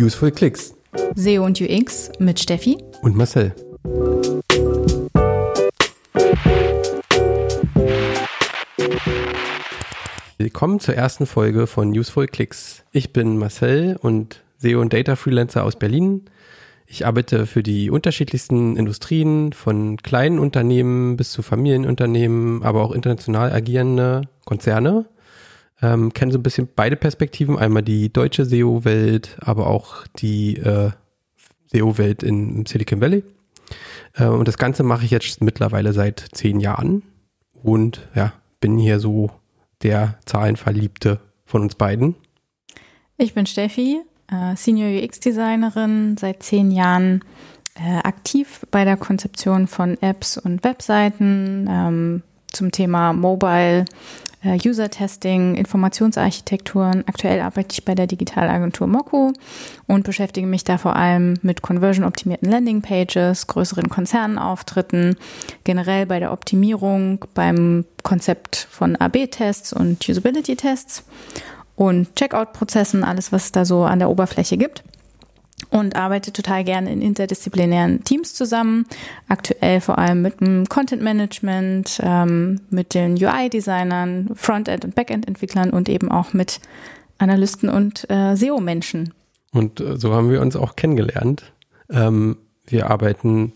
Useful Clicks. SEO und UX mit Steffi und Marcel. Willkommen zur ersten Folge von Useful Clicks. Ich bin Marcel und SEO und Data Freelancer aus Berlin. Ich arbeite für die unterschiedlichsten Industrien, von kleinen Unternehmen bis zu Familienunternehmen, aber auch international agierende Konzerne ähm, kenne so ein bisschen beide Perspektiven. Einmal die deutsche SEO-Welt, aber auch die äh, SEO-Welt in Silicon Valley. Äh, und das Ganze mache ich jetzt mittlerweile seit zehn Jahren. Und ja, bin hier so der Zahlenverliebte von uns beiden. Ich bin Steffi, äh, Senior UX-Designerin, seit zehn Jahren äh, aktiv bei der Konzeption von Apps und Webseiten ähm, zum Thema Mobile User-Testing, Informationsarchitekturen. Aktuell arbeite ich bei der Digitalagentur Moku und beschäftige mich da vor allem mit conversion-optimierten Landing-Pages, größeren Konzernauftritten, generell bei der Optimierung, beim Konzept von AB-Tests und Usability-Tests und Checkout-Prozessen, alles, was es da so an der Oberfläche gibt und arbeite total gerne in interdisziplinären Teams zusammen. Aktuell vor allem mit dem Content Management, ähm, mit den UI-Designern, Frontend- und Backend-Entwicklern und eben auch mit Analysten und äh, SEO-Menschen. Und äh, so haben wir uns auch kennengelernt. Ähm, wir arbeiten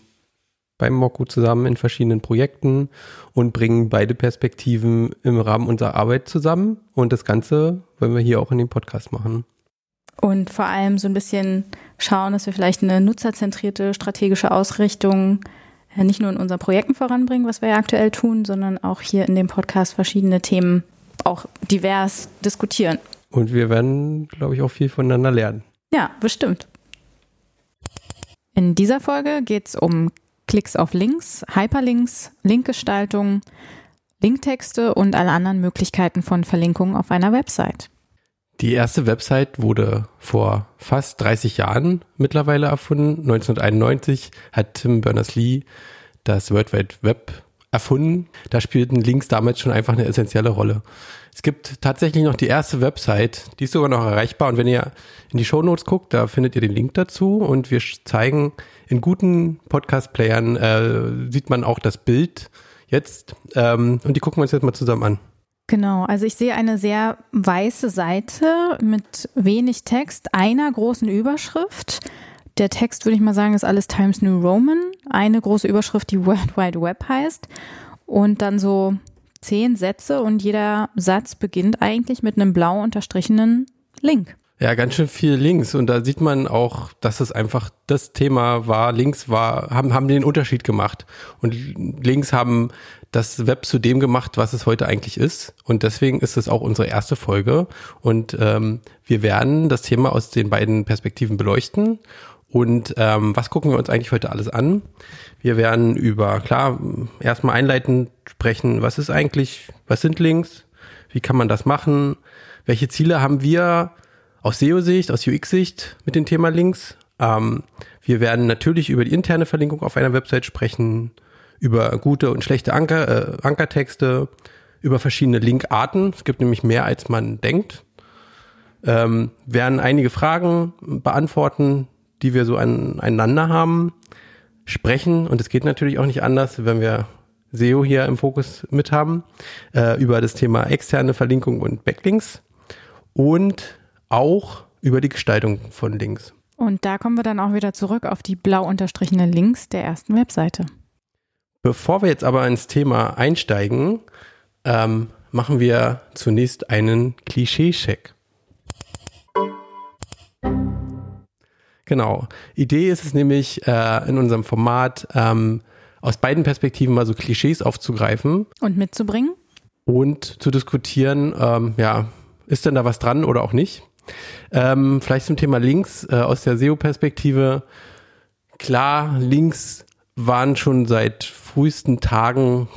beim Moku zusammen in verschiedenen Projekten und bringen beide Perspektiven im Rahmen unserer Arbeit zusammen. Und das Ganze wollen wir hier auch in dem Podcast machen. Und vor allem so ein bisschen schauen, dass wir vielleicht eine nutzerzentrierte strategische Ausrichtung äh, nicht nur in unseren Projekten voranbringen, was wir ja aktuell tun, sondern auch hier in dem Podcast verschiedene Themen auch divers diskutieren. Und wir werden, glaube ich, auch viel voneinander lernen. Ja, bestimmt. In dieser Folge geht es um Klicks auf Links, Hyperlinks, Linkgestaltung, Linktexte und alle anderen Möglichkeiten von Verlinkungen auf einer Website. Die erste Website wurde vor fast 30 Jahren mittlerweile erfunden. 1991 hat Tim Berners-Lee das World Wide Web erfunden. Da spielten Links damals schon einfach eine essentielle Rolle. Es gibt tatsächlich noch die erste Website, die ist sogar noch erreichbar. Und wenn ihr in die Show Notes guckt, da findet ihr den Link dazu. Und wir zeigen in guten Podcast-Playern, äh, sieht man auch das Bild jetzt. Ähm, und die gucken wir uns jetzt mal zusammen an. Genau, also ich sehe eine sehr weiße Seite mit wenig Text, einer großen Überschrift. Der Text, würde ich mal sagen, ist alles Times New Roman. Eine große Überschrift, die World Wide Web heißt. Und dann so zehn Sätze und jeder Satz beginnt eigentlich mit einem blau unterstrichenen Link. Ja, ganz schön viel Links und da sieht man auch, dass es einfach das Thema war. Links war, haben, haben den Unterschied gemacht und Links haben das Web zu dem gemacht, was es heute eigentlich ist. Und deswegen ist es auch unsere erste Folge. Und ähm, wir werden das Thema aus den beiden Perspektiven beleuchten. Und ähm, was gucken wir uns eigentlich heute alles an? Wir werden über, klar, erstmal einleitend sprechen, was ist eigentlich, was sind Links? Wie kann man das machen? Welche Ziele haben wir aus SEO-Sicht, aus UX-Sicht mit dem Thema Links? Ähm, wir werden natürlich über die interne Verlinkung auf einer Website sprechen, über gute und schlechte Anker, äh, Ankertexte, über verschiedene Linkarten. Es gibt nämlich mehr, als man denkt. Ähm, werden einige Fragen beantworten, die wir so aneinander haben, sprechen. Und es geht natürlich auch nicht anders, wenn wir SEO hier im Fokus mit haben, äh, über das Thema externe Verlinkung und Backlinks und auch über die Gestaltung von Links. Und da kommen wir dann auch wieder zurück auf die blau unterstrichenen Links der ersten Webseite. Bevor wir jetzt aber ins Thema einsteigen, ähm, machen wir zunächst einen Klischee-Check. Genau. Idee ist es nämlich äh, in unserem Format ähm, aus beiden Perspektiven mal so Klischees aufzugreifen. Und mitzubringen. Und zu diskutieren, ähm, ja, ist denn da was dran oder auch nicht? Ähm, vielleicht zum Thema Links äh, aus der SEO-Perspektive. Klar, Links waren schon seit frühesten Tagen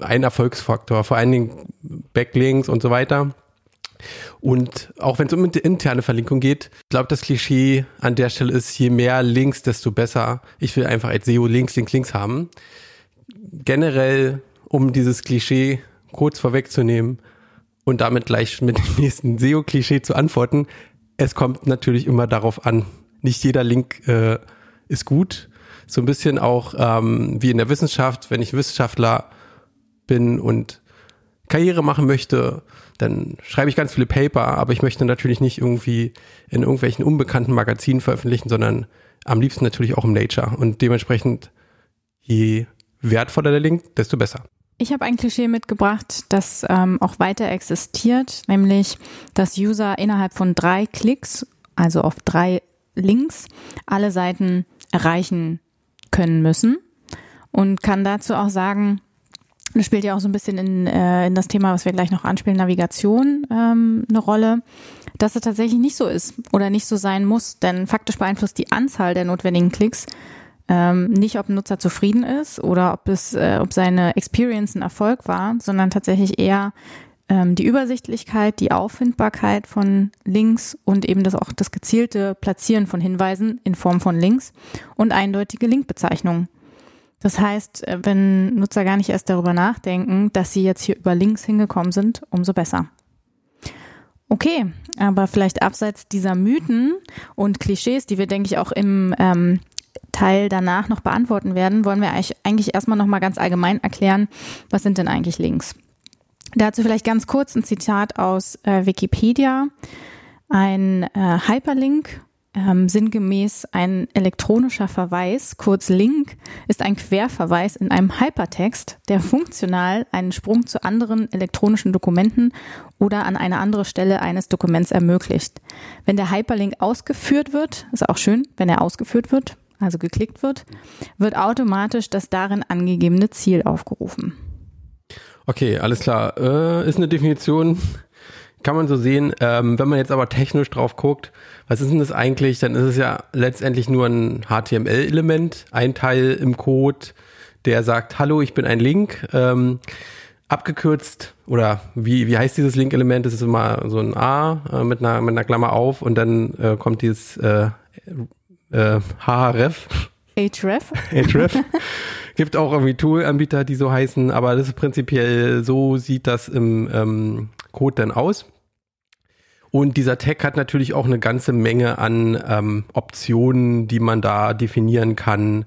ein Erfolgsfaktor, vor allen Dingen Backlinks und so weiter. Und auch wenn es um interne Verlinkung geht, glaube das Klischee an der Stelle ist, je mehr Links, desto besser. Ich will einfach als SEO Links, Links, Links haben. Generell, um dieses Klischee kurz vorwegzunehmen und damit gleich mit dem nächsten SEO-Klischee zu antworten, es kommt natürlich immer darauf an, nicht jeder Link äh, ist gut. So ein bisschen auch ähm, wie in der Wissenschaft, wenn ich Wissenschaftler bin und Karriere machen möchte, dann schreibe ich ganz viele Paper, aber ich möchte natürlich nicht irgendwie in irgendwelchen unbekannten Magazinen veröffentlichen, sondern am liebsten natürlich auch im Nature. Und dementsprechend, je wertvoller der Link, desto besser. Ich habe ein Klischee mitgebracht, das ähm, auch weiter existiert, nämlich dass User innerhalb von drei Klicks, also auf drei Links, alle Seiten erreichen können müssen. Und kann dazu auch sagen, das spielt ja auch so ein bisschen in, äh, in das Thema, was wir gleich noch anspielen, Navigation ähm, eine Rolle, dass es tatsächlich nicht so ist oder nicht so sein muss, denn faktisch beeinflusst die Anzahl der notwendigen Klicks ähm, nicht, ob ein Nutzer zufrieden ist oder ob es, äh, ob seine Experience ein Erfolg war, sondern tatsächlich eher die Übersichtlichkeit, die Auffindbarkeit von Links und eben das auch das gezielte Platzieren von Hinweisen in Form von Links und eindeutige Linkbezeichnungen. Das heißt, äh, wenn Nutzer gar nicht erst darüber nachdenken, dass sie jetzt hier über Links hingekommen sind, umso besser. Okay, aber vielleicht abseits dieser Mythen und Klischees, die wir, denke ich, auch im ähm, Teil danach noch beantworten werden, wollen wir eigentlich erstmal nochmal ganz allgemein erklären, was sind denn eigentlich Links? Dazu vielleicht ganz kurz ein Zitat aus äh, Wikipedia. Ein äh, Hyperlink ähm, sinngemäß ein elektronischer Verweis, kurz Link, ist ein Querverweis in einem Hypertext, der funktional einen Sprung zu anderen elektronischen Dokumenten oder an eine andere Stelle eines Dokuments ermöglicht. Wenn der Hyperlink ausgeführt wird, ist auch schön, wenn er ausgeführt wird, also geklickt wird, wird automatisch das darin angegebene Ziel aufgerufen. Okay, alles klar. Äh, ist eine Definition, kann man so sehen. Ähm, wenn man jetzt aber technisch drauf guckt, was ist denn das eigentlich? Dann ist es ja letztendlich nur ein HTML-Element, ein Teil im Code, der sagt, hallo, ich bin ein Link. Ähm, abgekürzt oder wie, wie heißt dieses Link-Element? Das ist immer so ein A äh, mit, einer, mit einer Klammer auf und dann äh, kommt dieses äh, äh, HRF. Href. Href. Gibt auch irgendwie Tool-Anbieter, die so heißen, aber das ist prinzipiell so sieht das im ähm, Code dann aus. Und dieser Tag hat natürlich auch eine ganze Menge an ähm, Optionen, die man da definieren kann.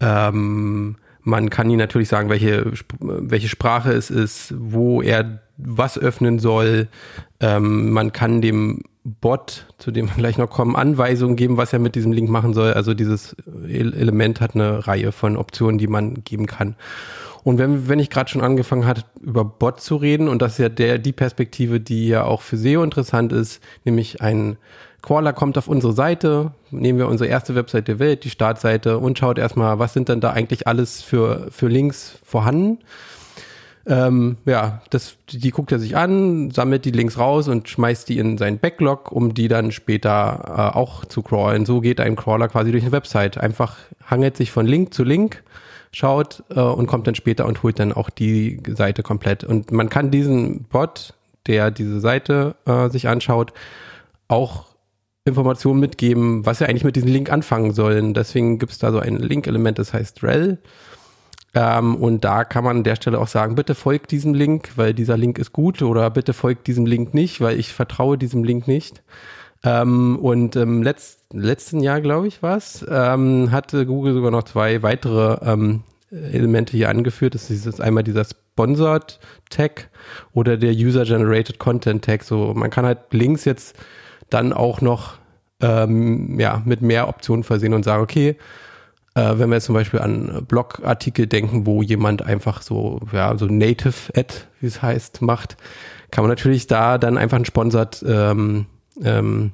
Ähm, man kann ihn natürlich sagen, welche, welche Sprache es ist, wo er was öffnen soll. Ähm, man kann dem Bot, zu dem wir gleich noch kommen, Anweisungen geben, was er mit diesem Link machen soll. Also dieses Element hat eine Reihe von Optionen, die man geben kann. Und wenn, wenn ich gerade schon angefangen hatte, über Bot zu reden, und das ist ja der, die Perspektive, die ja auch für SEO interessant ist, nämlich ein Crawler kommt auf unsere Seite, nehmen wir unsere erste Website der Welt, die Startseite, und schaut erstmal, was sind denn da eigentlich alles für, für Links vorhanden. Ähm, ja, das, die guckt er sich an, sammelt die Links raus und schmeißt die in seinen Backlog, um die dann später äh, auch zu crawlen. So geht ein Crawler quasi durch eine Website. Einfach hangelt sich von Link zu Link schaut äh, und kommt dann später und holt dann auch die Seite komplett. Und man kann diesen Bot, der diese Seite äh, sich anschaut, auch Informationen mitgeben, was er eigentlich mit diesem Link anfangen sollen. Deswegen gibt es da so ein Link-Element, das heißt rel. Ähm, und da kann man an der Stelle auch sagen, bitte folgt diesem Link, weil dieser Link ist gut oder bitte folgt diesem Link nicht, weil ich vertraue diesem Link nicht. Ähm, und im letzt, letzten Jahr, glaube ich, war es, ähm, hatte Google sogar noch zwei weitere ähm, Elemente hier angeführt. Das ist einmal dieser Sponsored Tag oder der User Generated Content Tag. So, man kann halt Links jetzt dann auch noch ähm, ja, mit mehr Optionen versehen und sagen, okay, äh, wenn wir jetzt zum Beispiel an Blogartikel denken, wo jemand einfach so, ja, so Native Ad, wie es heißt, macht, kann man natürlich da dann einfach ein Sponsored ähm, ähm,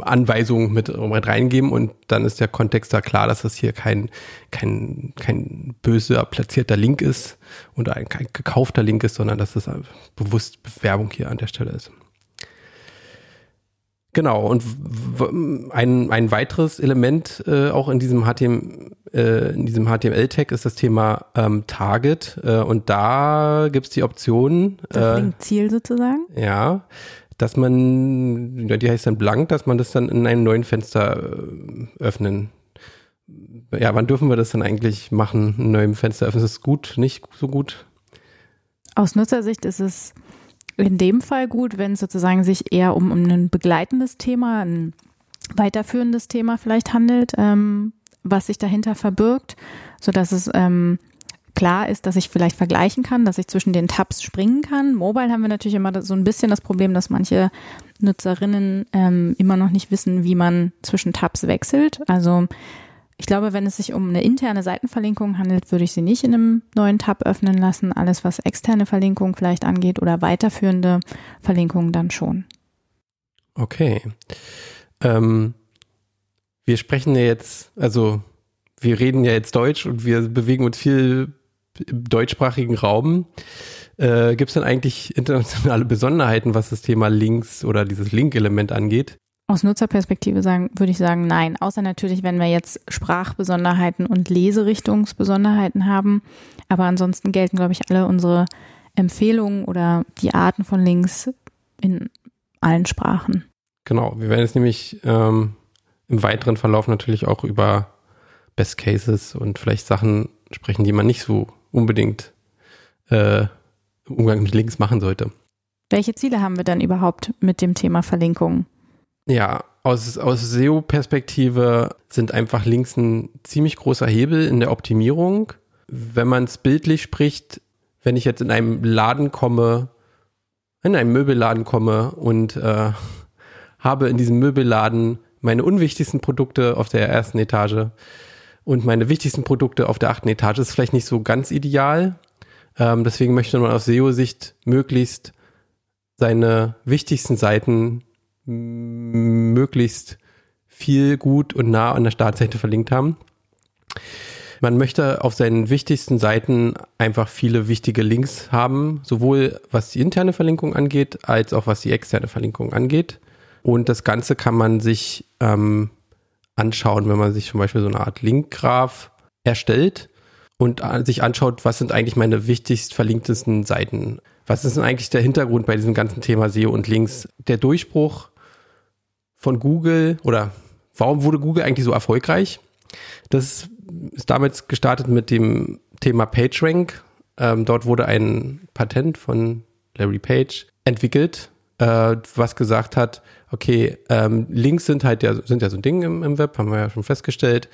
Anweisungen mit, mit reingeben und dann ist der Kontext da klar, dass das hier kein, kein, kein böser platzierter Link ist und ein, kein gekaufter Link ist, sondern dass das bewusst Bewerbung hier an der Stelle ist. Genau, und ein, ein weiteres Element äh, auch in diesem HTML, äh, in diesem HTML-Tag ist das Thema ähm, Target. Äh, und da gibt's die Option. Das äh, Ziel sozusagen? Ja dass man, ja, die heißt dann blank, dass man das dann in einem neuen Fenster äh, öffnen. Ja, wann dürfen wir das dann eigentlich machen, in einem neuen Fenster öffnen? Ist es gut, nicht so gut? Aus Nutzersicht ist es in dem Fall gut, wenn es sozusagen sich eher um, um ein begleitendes Thema, ein weiterführendes Thema vielleicht handelt, ähm, was sich dahinter verbirgt, so dass es ähm, klar ist, dass ich vielleicht vergleichen kann, dass ich zwischen den Tabs springen kann. Mobile haben wir natürlich immer so ein bisschen das Problem, dass manche Nutzerinnen ähm, immer noch nicht wissen, wie man zwischen Tabs wechselt. Also ich glaube, wenn es sich um eine interne Seitenverlinkung handelt, würde ich sie nicht in einem neuen Tab öffnen lassen. Alles, was externe Verlinkung vielleicht angeht oder weiterführende Verlinkungen, dann schon. Okay. Ähm, wir sprechen ja jetzt, also wir reden ja jetzt Deutsch und wir bewegen uns viel im deutschsprachigen Raum. Äh, Gibt es denn eigentlich internationale Besonderheiten, was das Thema Links oder dieses Link-Element angeht? Aus Nutzerperspektive sagen, würde ich sagen, nein. Außer natürlich, wenn wir jetzt Sprachbesonderheiten und Leserichtungsbesonderheiten haben. Aber ansonsten gelten, glaube ich, alle unsere Empfehlungen oder die Arten von Links in allen Sprachen. Genau, wir werden jetzt nämlich ähm, im weiteren Verlauf natürlich auch über Best Cases und vielleicht Sachen sprechen, die man nicht so unbedingt äh, im Umgang mit Links machen sollte. Welche Ziele haben wir denn überhaupt mit dem Thema Verlinkungen? Ja, aus, aus SEO-Perspektive sind einfach Links ein ziemlich großer Hebel in der Optimierung. Wenn man es bildlich spricht, wenn ich jetzt in einem Laden komme, in einem Möbelladen komme und äh, habe in diesem Möbelladen meine unwichtigsten Produkte auf der ersten Etage und meine wichtigsten Produkte auf der achten Etage. Ist vielleicht nicht so ganz ideal. Ähm, deswegen möchte man aus SEO-Sicht möglichst seine wichtigsten Seiten möglichst viel gut und nah an der Startseite verlinkt haben. Man möchte auf seinen wichtigsten Seiten einfach viele wichtige Links haben, sowohl was die interne Verlinkung angeht, als auch was die externe Verlinkung angeht. Und das Ganze kann man sich ähm, anschauen, wenn man sich zum Beispiel so eine Art Linkgraph erstellt und sich anschaut, was sind eigentlich meine wichtigst verlinktesten Seiten. Was ist denn eigentlich der Hintergrund bei diesem ganzen Thema SEO und Links? Der Durchbruch von Google oder warum wurde Google eigentlich so erfolgreich? Das ist damals gestartet mit dem Thema PageRank. Ähm, dort wurde ein Patent von Larry Page entwickelt, äh, was gesagt hat, okay, ähm, Links sind halt ja, sind ja so ein Ding im, im Web, haben wir ja schon festgestellt.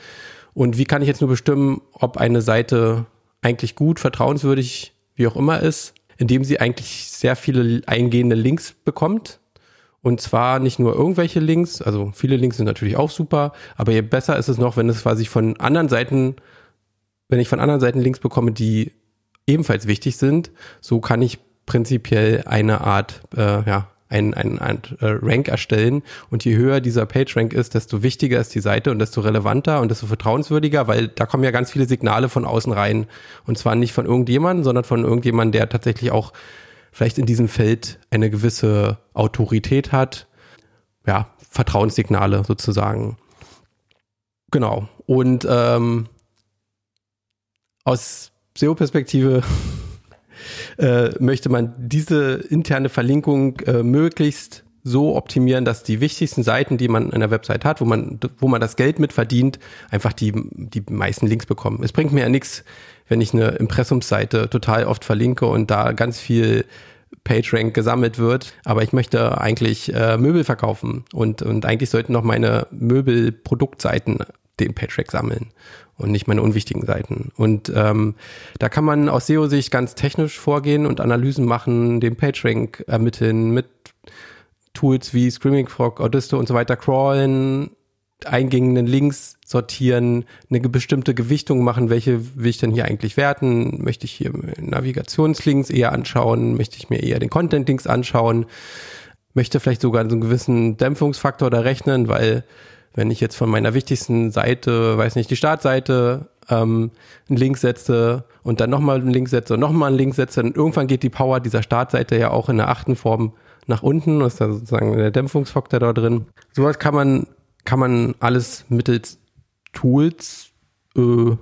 Und wie kann ich jetzt nur bestimmen, ob eine Seite eigentlich gut, vertrauenswürdig, wie auch immer ist, indem sie eigentlich sehr viele eingehende Links bekommt. Und zwar nicht nur irgendwelche Links, also viele Links sind natürlich auch super, aber je besser ist es noch, wenn es quasi von anderen Seiten, wenn ich von anderen Seiten Links bekomme, die ebenfalls wichtig sind, so kann ich prinzipiell eine Art äh, ja, ein, ein, ein äh, Rank erstellen. Und je höher dieser PageRank ist, desto wichtiger ist die Seite und desto relevanter und desto vertrauenswürdiger, weil da kommen ja ganz viele Signale von außen rein. Und zwar nicht von irgendjemandem, sondern von irgendjemandem, der tatsächlich auch vielleicht in diesem Feld eine gewisse Autorität hat. Ja, Vertrauenssignale sozusagen. Genau. Und ähm, aus SEO-Perspektive äh, möchte man diese interne Verlinkung äh, möglichst so optimieren, dass die wichtigsten Seiten, die man in der Website hat, wo man, wo man das Geld mit verdient, einfach die, die meisten Links bekommen. Es bringt mir ja nichts, wenn ich eine Impressumsseite total oft verlinke und da ganz viel PageRank gesammelt wird, aber ich möchte eigentlich äh, Möbel verkaufen und, und eigentlich sollten noch meine Möbelproduktseiten den PageRank sammeln und nicht meine unwichtigen Seiten. Und ähm, da kann man aus SEO-Sicht ganz technisch vorgehen und Analysen machen, den PageRank ermitteln mit Tools wie Screaming Frog, Audisto und so weiter, crawlen, eingehenden Links sortieren, eine bestimmte Gewichtung machen, welche will ich denn hier eigentlich werten? Möchte ich hier Navigationslinks eher anschauen? Möchte ich mir eher den Content-Links anschauen? Möchte vielleicht sogar so einen gewissen Dämpfungsfaktor da rechnen, weil wenn ich jetzt von meiner wichtigsten Seite, weiß nicht, die Startseite, ähm, einen Link setze und dann nochmal einen Link setze und nochmal einen Link setze, dann irgendwann geht die Power dieser Startseite ja auch in der achten Form nach unten. Ist da sozusagen der Dämpfungsfaktor da drin. Sowas kann man, kann man alles mittels Tools äh,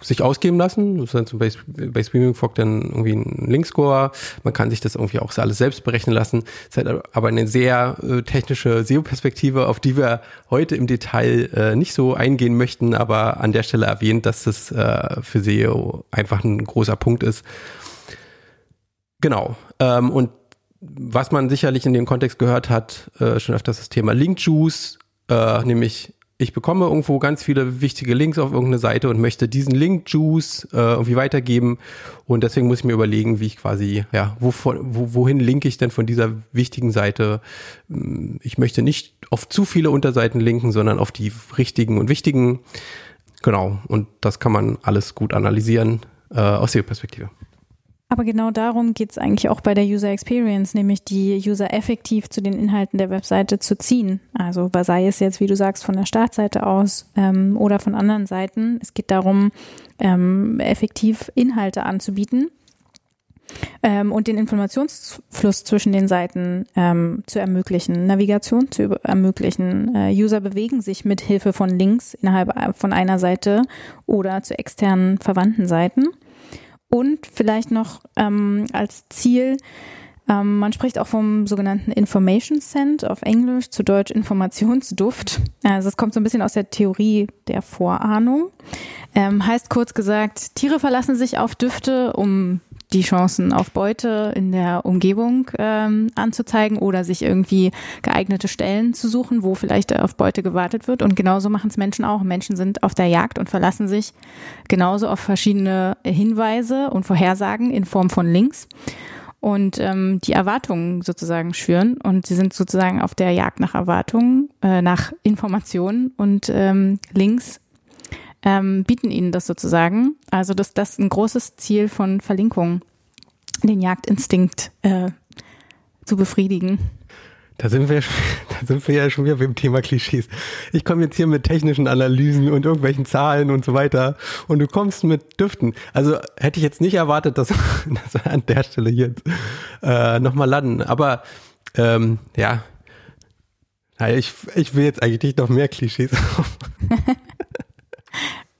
sich ausgeben lassen. Das ist dann zum Beispiel bei Streaming Fog dann irgendwie ein Linkscore. Man kann sich das irgendwie auch alles selbst berechnen lassen. Es ist halt aber eine sehr äh, technische SEO-Perspektive, auf die wir heute im Detail äh, nicht so eingehen möchten, aber an der Stelle erwähnt, dass das äh, für SEO einfach ein großer Punkt ist. Genau. Ähm, und was man sicherlich in dem Kontext gehört hat, äh, schon öfters das Thema Link Juice äh, nämlich ich bekomme irgendwo ganz viele wichtige Links auf irgendeine Seite und möchte diesen Link-Juice äh, irgendwie weitergeben. Und deswegen muss ich mir überlegen, wie ich quasi, ja, wovon, wo, wohin linke ich denn von dieser wichtigen Seite? Hm, ich möchte nicht auf zu viele Unterseiten linken, sondern auf die richtigen und wichtigen. Genau. Und das kann man alles gut analysieren äh, aus der Perspektive. Aber genau darum geht es eigentlich auch bei der User Experience, nämlich die User effektiv zu den Inhalten der Webseite zu ziehen. Also sei es jetzt, wie du sagst, von der Startseite aus ähm, oder von anderen Seiten. Es geht darum, ähm, effektiv Inhalte anzubieten ähm, und den Informationsfluss zwischen den Seiten ähm, zu ermöglichen, Navigation zu ermöglichen. Äh, User bewegen sich mit Hilfe von Links innerhalb äh, von einer Seite oder zu externen verwandten Seiten. Und vielleicht noch ähm, als Ziel, ähm, man spricht auch vom sogenannten Information Scent auf Englisch, zu Deutsch Informationsduft. Also es kommt so ein bisschen aus der Theorie der Vorahnung. Ähm, heißt kurz gesagt, Tiere verlassen sich auf Düfte, um die Chancen auf Beute in der Umgebung ähm, anzuzeigen oder sich irgendwie geeignete Stellen zu suchen, wo vielleicht auf Beute gewartet wird. Und genauso machen es Menschen auch. Menschen sind auf der Jagd und verlassen sich genauso auf verschiedene Hinweise und Vorhersagen in Form von Links und ähm, die Erwartungen sozusagen schüren. Und sie sind sozusagen auf der Jagd nach Erwartungen, äh, nach Informationen und ähm, Links ähm, bieten ihnen das sozusagen. Also dass das ein großes Ziel von Verlinkungen, den Jagdinstinkt äh, zu befriedigen. Da sind, wir, da sind wir ja schon wieder beim Thema Klischees. Ich komme jetzt hier mit technischen Analysen und irgendwelchen Zahlen und so weiter und du kommst mit Düften. Also hätte ich jetzt nicht erwartet, dass, dass wir an der Stelle jetzt äh, nochmal landen. Aber ähm, ja, ich, ich will jetzt eigentlich noch mehr Klischees.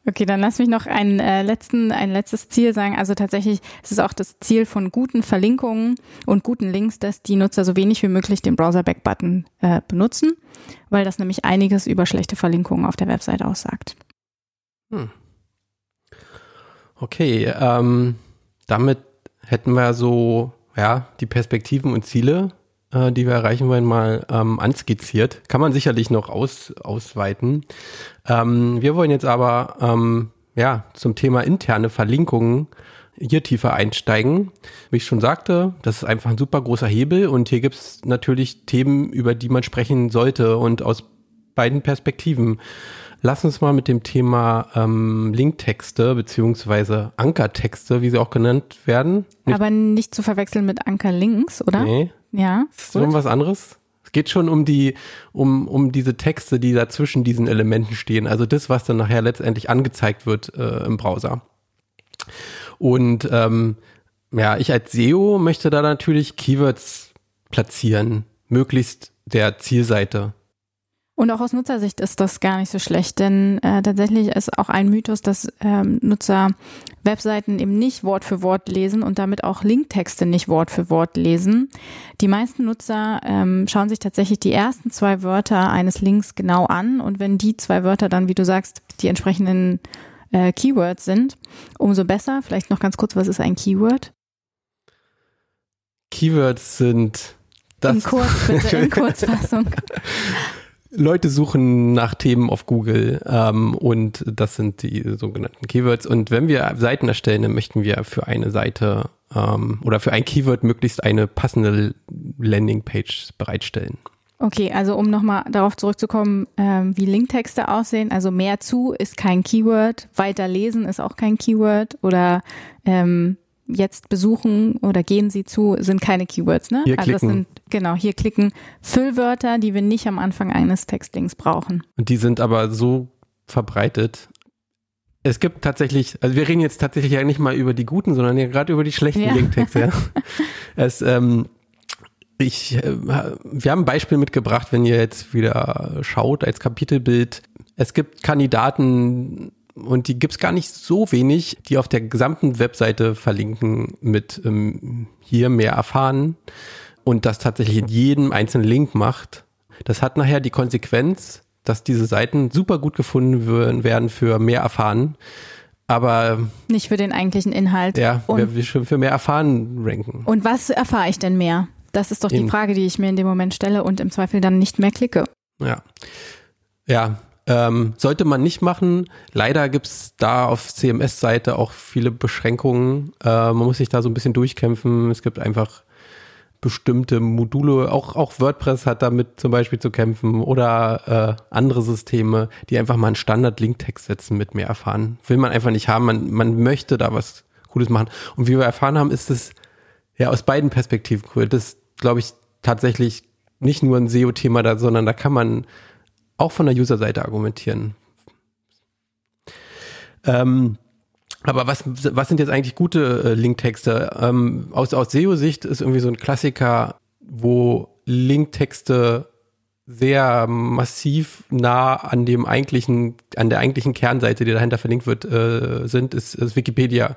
Okay, dann lass mich noch einen äh, letzten, ein letztes Ziel sagen. Also tatsächlich ist es auch das Ziel von guten Verlinkungen und guten Links, dass die Nutzer so wenig wie möglich den Browser-Back-Button äh, benutzen, weil das nämlich einiges über schlechte Verlinkungen auf der Website aussagt. Hm. Okay, ähm, damit hätten wir so ja die Perspektiven und Ziele äh, die wir erreichen wollen, mal ähm, anskizziert. Kann man sicherlich noch aus, ausweiten. Ähm, wir wollen jetzt aber ähm, ja zum Thema interne Verlinkungen hier tiefer einsteigen. Wie ich schon sagte, das ist einfach ein super großer Hebel und hier gibt es natürlich Themen, über die man sprechen sollte und aus beiden Perspektiven. Lass uns mal mit dem Thema ähm, Linktexte beziehungsweise Ankertexte, wie sie auch genannt werden. Nicht Aber nicht zu verwechseln mit Ankerlinks, oder? Nee, ja. Ist schon was anderes? Geht schon um die, um, um diese Texte, die da zwischen diesen Elementen stehen. Also das, was dann nachher letztendlich angezeigt wird äh, im Browser. Und ähm, ja, ich als SEO möchte da natürlich Keywords platzieren, möglichst der Zielseite. Und auch aus Nutzersicht ist das gar nicht so schlecht, denn äh, tatsächlich ist auch ein Mythos, dass ähm, Nutzer Webseiten eben nicht Wort für Wort lesen und damit auch Linktexte nicht Wort für Wort lesen. Die meisten Nutzer ähm, schauen sich tatsächlich die ersten zwei Wörter eines Links genau an und wenn die zwei Wörter dann, wie du sagst, die entsprechenden äh, Keywords sind, umso besser. Vielleicht noch ganz kurz, was ist ein Keyword? Keywords sind das. In, Kurz, bitte, in Kurzfassung. Leute suchen nach Themen auf Google ähm, und das sind die sogenannten Keywords. Und wenn wir Seiten erstellen, dann möchten wir für eine Seite ähm, oder für ein Keyword möglichst eine passende Landingpage bereitstellen. Okay, also um nochmal darauf zurückzukommen, ähm, wie Linktexte aussehen. Also mehr zu ist kein Keyword, weiter lesen ist auch kein Keyword oder ähm, jetzt besuchen oder gehen Sie zu, sind keine Keywords, ne? Hier also klicken. das sind genau hier klicken Füllwörter, die wir nicht am Anfang eines Textlinks brauchen. Und die sind aber so verbreitet. Es gibt tatsächlich, also wir reden jetzt tatsächlich ja nicht mal über die guten, sondern ja gerade über die schlechten ja. Linktexte. Ja. es, ähm, ich, äh, wir haben ein Beispiel mitgebracht, wenn ihr jetzt wieder schaut als Kapitelbild. Es gibt Kandidaten, und die gibt's gar nicht so wenig, die auf der gesamten Webseite verlinken mit ähm, hier mehr erfahren und das tatsächlich in jedem einzelnen Link macht. Das hat nachher die Konsequenz, dass diese Seiten super gut gefunden werden für mehr erfahren, aber nicht für den eigentlichen Inhalt. Ja, und, wir schon für mehr erfahren ranken. Und was erfahre ich denn mehr? Das ist doch die Frage, die ich mir in dem Moment stelle und im Zweifel dann nicht mehr klicke. Ja. Ja, ähm, sollte man nicht machen. Leider gibt's da auf CMS-Seite auch viele Beschränkungen. Äh, man muss sich da so ein bisschen durchkämpfen. Es gibt einfach bestimmte Module, auch, auch WordPress hat damit zum Beispiel zu kämpfen oder äh, andere Systeme, die einfach mal einen Standard-Linktext setzen mit mehr erfahren. Will man einfach nicht haben, man, man möchte da was Gutes machen. Und wie wir erfahren haben, ist es ja aus beiden Perspektiven cool. Das glaube ich tatsächlich nicht nur ein SEO-Thema da, sondern da kann man auch von der User-Seite argumentieren. Ähm, aber was, was sind jetzt eigentlich gute äh, Linktexte? Ähm, aus aus SEO-Sicht ist irgendwie so ein Klassiker, wo Linktexte sehr massiv nah an dem eigentlichen, an der eigentlichen Kernseite, die dahinter verlinkt wird, äh, sind, ist, ist Wikipedia.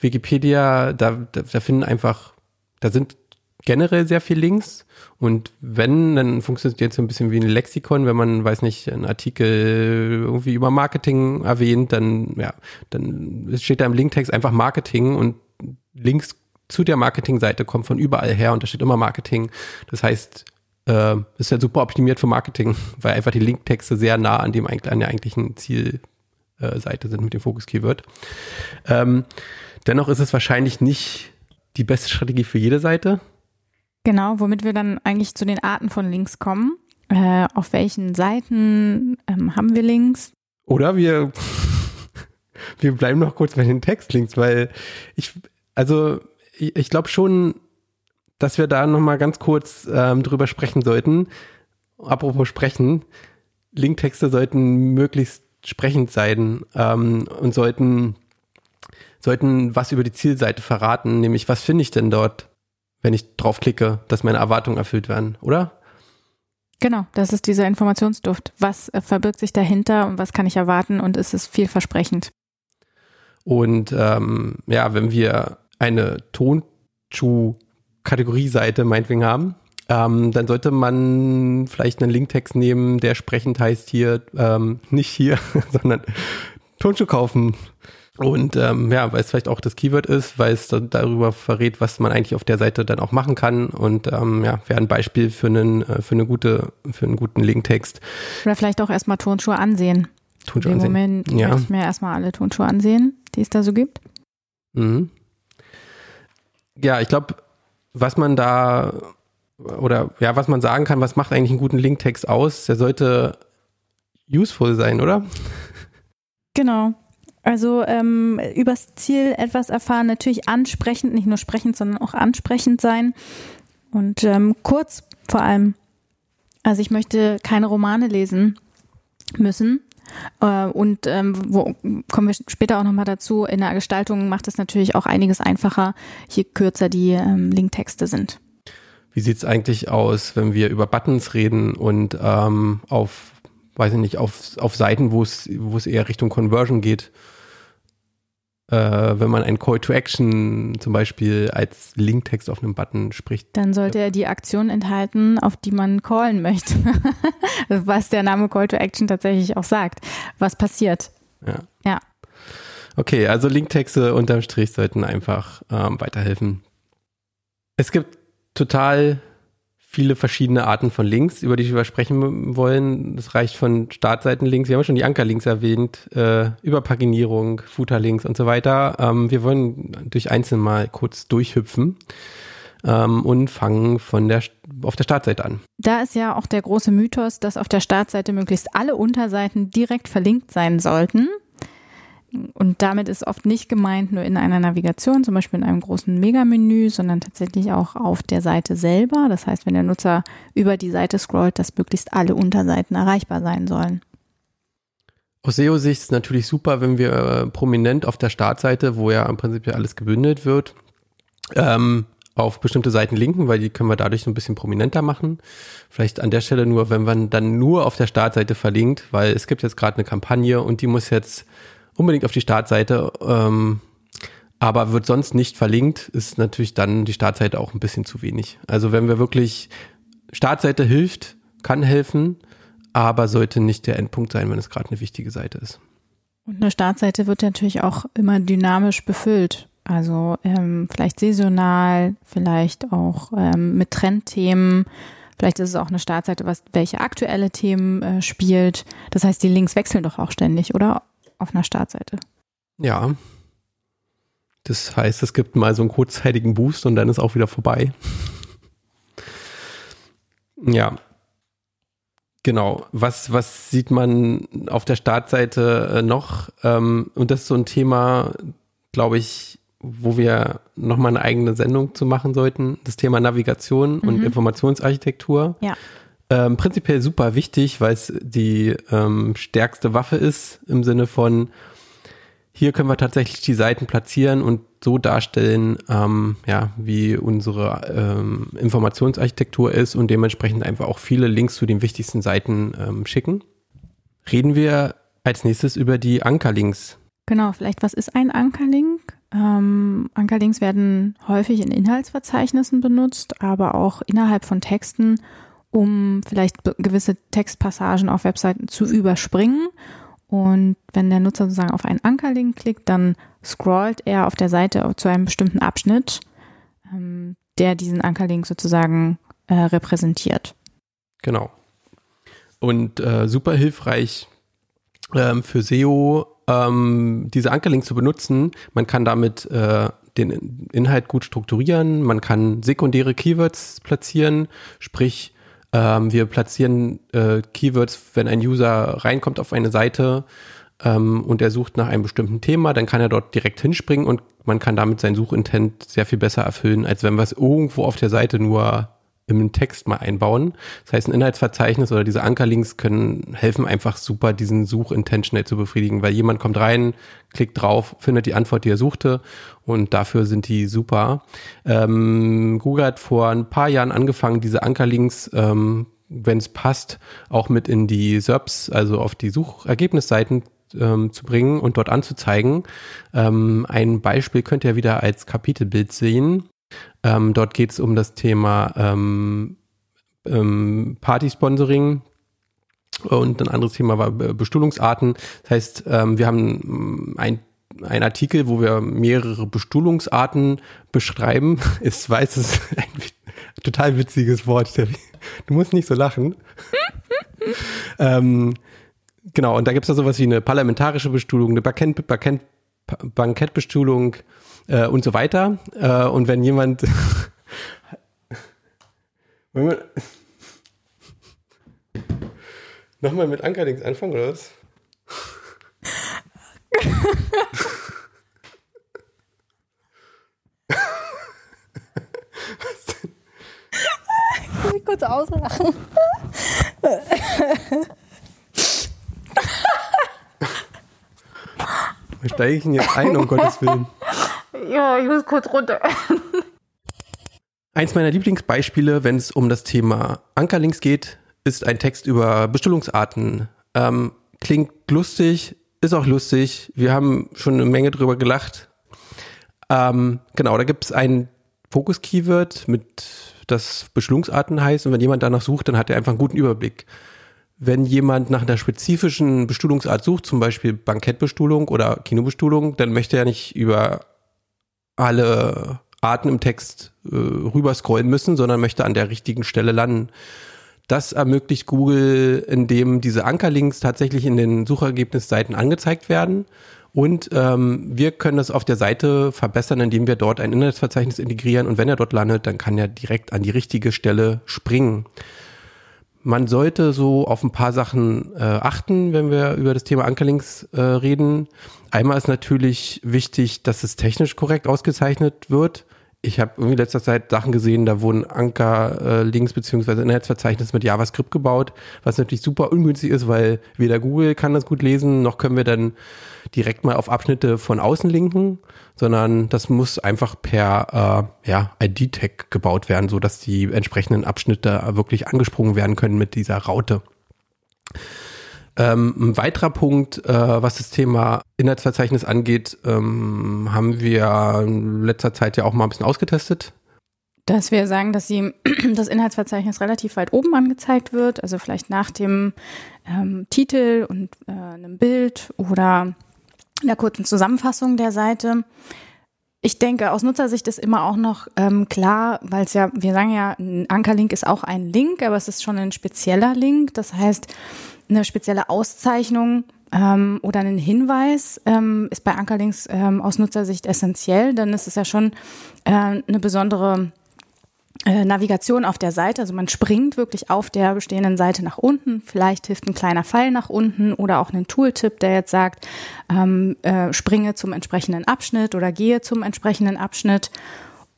Wikipedia, da, da, da finden einfach, da sind generell sehr viel Links. Und wenn, dann funktioniert es jetzt so ein bisschen wie ein Lexikon, wenn man, weiß nicht, einen Artikel irgendwie über Marketing erwähnt, dann, ja, dann steht da im Linktext einfach Marketing und Links zu der Marketingseite kommen von überall her und da steht immer Marketing. Das heißt, äh, ist ja super optimiert für Marketing, weil einfach die Linktexte sehr nah an dem an der eigentlichen Zielseite sind mit dem Fokus-Keyword. Ähm, dennoch ist es wahrscheinlich nicht die beste Strategie für jede Seite. Genau, womit wir dann eigentlich zu den Arten von Links kommen. Äh, auf welchen Seiten ähm, haben wir Links? Oder wir, wir bleiben noch kurz bei den Textlinks, weil ich, also ich, ich glaube schon, dass wir da nochmal ganz kurz ähm, drüber sprechen sollten. Apropos sprechen, Linktexte sollten möglichst sprechend sein ähm, und sollten, sollten was über die Zielseite verraten, nämlich was finde ich denn dort? Wenn ich draufklicke, dass meine Erwartungen erfüllt werden, oder? Genau, das ist dieser Informationsduft. Was äh, verbirgt sich dahinter und was kann ich erwarten und ist es vielversprechend? Und ähm, ja, wenn wir eine Tonschuh-Kategorieseite meinetwegen haben, ähm, dann sollte man vielleicht einen Linktext nehmen, der sprechend heißt hier, ähm, nicht hier, sondern Tonschuh kaufen und ähm, ja, weil es vielleicht auch das Keyword ist, weil es darüber verrät, was man eigentlich auf der Seite dann auch machen kann. Und ähm, ja, wäre ein Beispiel für einen, äh, für eine gute, für einen guten Linktext. Oder vielleicht auch erstmal Tonschuhe ansehen. Dem ansehen. Moment Ja. möchte ich mir erstmal alle Tonschuhe ansehen, die es da so gibt. Mhm. Ja, ich glaube, was man da oder ja, was man sagen kann, was macht eigentlich einen guten Linktext aus? Der sollte useful sein, oder? Genau. Also ähm, übers Ziel etwas erfahren, natürlich ansprechend, nicht nur sprechend, sondern auch ansprechend sein. Und ähm, kurz vor allem. Also ich möchte keine Romane lesen müssen. Äh, und ähm, wo kommen wir später auch nochmal dazu, in der Gestaltung macht es natürlich auch einiges einfacher, je kürzer die ähm, Linktexte sind. Wie sieht's eigentlich aus, wenn wir über Buttons reden und ähm, auf, weiß ich nicht, auf, auf Seiten, es, wo es eher Richtung Conversion geht? Äh, wenn man ein Call to Action zum Beispiel als Linktext auf einem Button spricht. Dann sollte er die Aktion enthalten, auf die man callen möchte. Was der Name Call to Action tatsächlich auch sagt. Was passiert? Ja. Ja. Okay, also Linktexte unterm Strich sollten einfach ähm, weiterhelfen. Es gibt total viele verschiedene Arten von Links, über die wir sprechen wollen. Das reicht von Startseitenlinks, wir haben schon die Ankerlinks erwähnt, äh, über Paginierung, Footerlinks und so weiter. Ähm, wir wollen durch einzelne mal kurz durchhüpfen ähm, und fangen von der auf der Startseite an. Da ist ja auch der große Mythos, dass auf der Startseite möglichst alle Unterseiten direkt verlinkt sein sollten. Und damit ist oft nicht gemeint nur in einer Navigation, zum Beispiel in einem großen Megamenü, sondern tatsächlich auch auf der Seite selber. Das heißt, wenn der Nutzer über die Seite scrollt, dass möglichst alle Unterseiten erreichbar sein sollen. Aus SEO-Sicht ist natürlich super, wenn wir äh, prominent auf der Startseite, wo ja im Prinzip ja alles gebündelt wird, ähm, auf bestimmte Seiten linken, weil die können wir dadurch so ein bisschen prominenter machen. Vielleicht an der Stelle nur, wenn man dann nur auf der Startseite verlinkt, weil es gibt jetzt gerade eine Kampagne und die muss jetzt unbedingt auf die Startseite, ähm, aber wird sonst nicht verlinkt, ist natürlich dann die Startseite auch ein bisschen zu wenig. Also wenn wir wirklich, Startseite hilft, kann helfen, aber sollte nicht der Endpunkt sein, wenn es gerade eine wichtige Seite ist. Und eine Startseite wird natürlich auch immer dynamisch befüllt. Also ähm, vielleicht saisonal, vielleicht auch ähm, mit Trendthemen, Vielleicht ist es auch eine Startseite, was welche aktuelle Themen äh, spielt. Das heißt, die Links wechseln doch auch ständig, oder? Auf einer Startseite. Ja. Das heißt, es gibt mal so einen kurzzeitigen Boost und dann ist auch wieder vorbei. ja. Genau. Was, was sieht man auf der Startseite äh, noch? Ähm, und das ist so ein Thema, glaube ich, wo wir nochmal eine eigene Sendung zu machen sollten. Das Thema Navigation mhm. und Informationsarchitektur. Ja. Ähm, prinzipiell super wichtig, weil es die ähm, stärkste Waffe ist im Sinne von, hier können wir tatsächlich die Seiten platzieren und so darstellen, ähm, ja, wie unsere ähm, Informationsarchitektur ist und dementsprechend einfach auch viele Links zu den wichtigsten Seiten ähm, schicken. Reden wir als nächstes über die Ankerlinks. Genau, vielleicht was ist ein Ankerlink? Ähm, Ankerlinks werden häufig in Inhaltsverzeichnissen benutzt, aber auch innerhalb von Texten, um vielleicht gewisse Textpassagen auf Webseiten zu überspringen. Und wenn der Nutzer sozusagen auf einen Ankerlink klickt, dann scrollt er auf der Seite zu einem bestimmten Abschnitt, ähm, der diesen Ankerlink sozusagen äh, repräsentiert. Genau. Und äh, super hilfreich ähm, für SEO ähm, diese Ankerlinks zu benutzen. Man kann damit äh, den Inhalt gut strukturieren, man kann sekundäre Keywords platzieren, sprich ähm, wir platzieren äh, Keywords, wenn ein User reinkommt auf eine Seite ähm, und er sucht nach einem bestimmten Thema, dann kann er dort direkt hinspringen und man kann damit sein Suchintent sehr viel besser erfüllen, als wenn wir es irgendwo auf der Seite nur im Text mal einbauen. Das heißt, ein Inhaltsverzeichnis oder diese Ankerlinks können helfen einfach super, diesen Suchintent schnell zu befriedigen, weil jemand kommt rein, klickt drauf, findet die Antwort, die er suchte und dafür sind die super. Ähm, Google hat vor ein paar Jahren angefangen, diese Ankerlinks, ähm, wenn es passt, auch mit in die SERPs, also auf die Suchergebnisseiten ähm, zu bringen und dort anzuzeigen. Ähm, ein Beispiel könnt ihr wieder als Kapitelbild sehen. Ähm, dort geht es um das Thema ähm, ähm, Party-Sponsoring. Und ein anderes Thema war Bestuhlungsarten. Das heißt, ähm, wir haben ein ein Artikel, wo wir mehrere Bestuhlungsarten beschreiben. Ich weiß, es ist ein total witziges Wort. Du musst nicht so lachen. ähm, genau, und da gibt es da sowas wie eine parlamentarische Bestuhlung, eine Bankett, Bankett, Bankettbestuhlung, äh, und so weiter. Äh, und wenn jemand wenn man Nochmal mit Ankerlinks anfangen, oder was? Ich muss mich kurz auslachen. Wie steige ich denn jetzt ein, um Gottes Willen? Ja, ich muss kurz runter. Eins meiner Lieblingsbeispiele, wenn es um das Thema Ankerlinks geht, ist ein Text über Bestuhlungsarten. Ähm, klingt lustig, ist auch lustig. Wir haben schon eine Menge drüber gelacht. Ähm, genau, da gibt es ein Fokus-Keyword mit das Bestuhlungsarten heißt und wenn jemand danach sucht, dann hat er einfach einen guten Überblick. Wenn jemand nach einer spezifischen Bestuhlungsart sucht, zum Beispiel Bankettbestuhlung oder Kinobestuhlung, dann möchte er nicht über alle Arten im Text äh, rüberscrollen müssen, sondern möchte an der richtigen Stelle landen. Das ermöglicht Google, indem diese Ankerlinks tatsächlich in den Suchergebnisseiten angezeigt werden. Und ähm, wir können das auf der Seite verbessern, indem wir dort ein Inhaltsverzeichnis integrieren. Und wenn er dort landet, dann kann er direkt an die richtige Stelle springen. Man sollte so auf ein paar Sachen äh, achten, wenn wir über das Thema Ankerlinks äh, reden. Einmal ist natürlich wichtig, dass es technisch korrekt ausgezeichnet wird. Ich habe irgendwie letzter Zeit Sachen gesehen, da wurden Ankerlinks äh, beziehungsweise Inhaltsverzeichnis mit JavaScript gebaut, was natürlich super ungünstig ist, weil weder Google kann das gut lesen, noch können wir dann direkt mal auf Abschnitte von außen linken, sondern das muss einfach per äh, ja, ID-Tag gebaut werden, so dass die entsprechenden Abschnitte wirklich angesprungen werden können mit dieser Raute. Ähm, ein weiterer Punkt, äh, was das Thema Inhaltsverzeichnis angeht, ähm, haben wir in letzter Zeit ja auch mal ein bisschen ausgetestet. Dass wir sagen, dass sie das Inhaltsverzeichnis relativ weit oben angezeigt wird, also vielleicht nach dem ähm, Titel und äh, einem Bild oder einer kurzen Zusammenfassung der Seite. Ich denke, aus Nutzersicht ist immer auch noch ähm, klar, weil es ja, wir sagen ja, ein Ankerlink ist auch ein Link, aber es ist schon ein spezieller Link. Das heißt, eine spezielle Auszeichnung ähm, oder ein Hinweis ähm, ist bei Ankerlinks ähm, aus Nutzersicht essentiell, denn es ist ja schon äh, eine besondere Navigation auf der Seite. Also man springt wirklich auf der bestehenden Seite nach unten. Vielleicht hilft ein kleiner Pfeil nach unten oder auch ein Tooltip, der jetzt sagt, ähm, äh, springe zum entsprechenden Abschnitt oder gehe zum entsprechenden Abschnitt.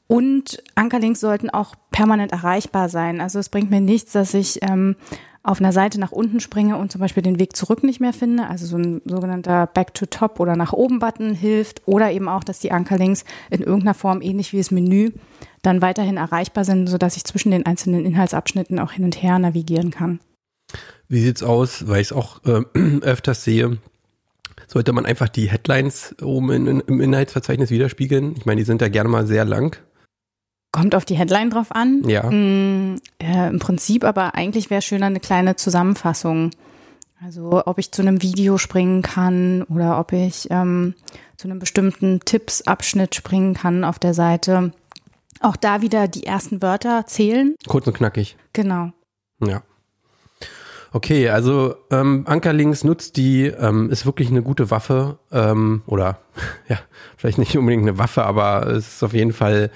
Und Ankerlinks sollten auch permanent erreichbar sein. Also es bringt mir nichts, dass ich ähm, auf einer Seite nach unten springe und zum Beispiel den Weg zurück nicht mehr finde, also so ein sogenannter Back-to-Top oder nach oben Button hilft oder eben auch, dass die Ankerlinks in irgendeiner Form ähnlich wie das Menü dann weiterhin erreichbar sind, sodass ich zwischen den einzelnen Inhaltsabschnitten auch hin und her navigieren kann. Wie sieht's aus, weil ich es auch äh, öfters sehe, sollte man einfach die Headlines oben in, in, im Inhaltsverzeichnis widerspiegeln? Ich meine, die sind ja gerne mal sehr lang. Kommt auf die Headline drauf an. Ja. Mm, äh, Im Prinzip aber eigentlich wäre schöner eine kleine Zusammenfassung. Also ob ich zu einem Video springen kann oder ob ich ähm, zu einem bestimmten Tippsabschnitt springen kann auf der Seite. Auch da wieder die ersten Wörter zählen. Kurz und knackig. Genau. Ja. Okay, also ähm, Ankerlinks nutzt die, ähm, ist wirklich eine gute Waffe ähm, oder ja, vielleicht nicht unbedingt eine Waffe, aber es ist auf jeden Fall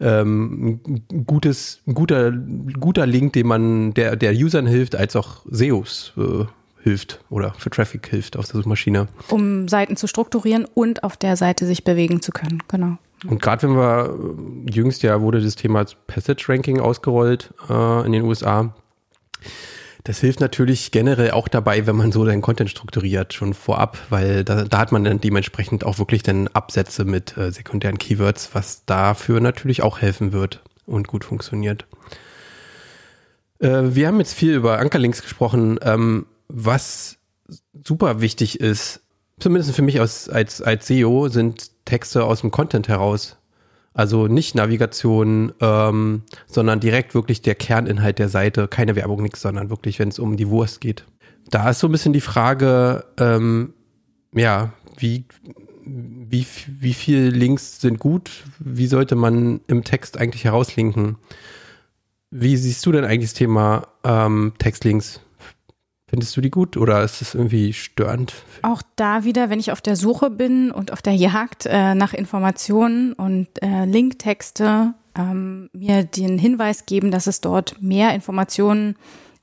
ähm, ein gutes, ein guter, guter Link, den man, der, der Usern hilft, als auch SEOs äh, hilft oder für Traffic hilft auf der Suchmaschine. Um Seiten zu strukturieren und auf der Seite sich bewegen zu können, genau. Und gerade wenn wir, jüngst ja wurde das Thema Passage Ranking ausgerollt äh, in den USA. Das hilft natürlich generell auch dabei, wenn man so seinen Content strukturiert, schon vorab, weil da, da hat man dann dementsprechend auch wirklich dann Absätze mit äh, sekundären Keywords, was dafür natürlich auch helfen wird und gut funktioniert. Äh, wir haben jetzt viel über Ankerlinks gesprochen. Ähm, was super wichtig ist, zumindest für mich als, als, als SEO, sind Texte aus dem Content heraus. Also nicht Navigation, ähm, sondern direkt wirklich der Kerninhalt der Seite, keine Werbung, nichts, sondern wirklich, wenn es um die Wurst geht. Da ist so ein bisschen die Frage, ähm, ja, wie, wie, wie viel Links sind gut? Wie sollte man im Text eigentlich herauslinken? Wie siehst du denn eigentlich das Thema ähm, Textlinks? Findest du die gut oder ist es irgendwie störend? Auch da wieder, wenn ich auf der Suche bin und auf der Jagd äh, nach Informationen und äh, Linktexte, ähm, mir den Hinweis geben, dass es dort mehr Informationen,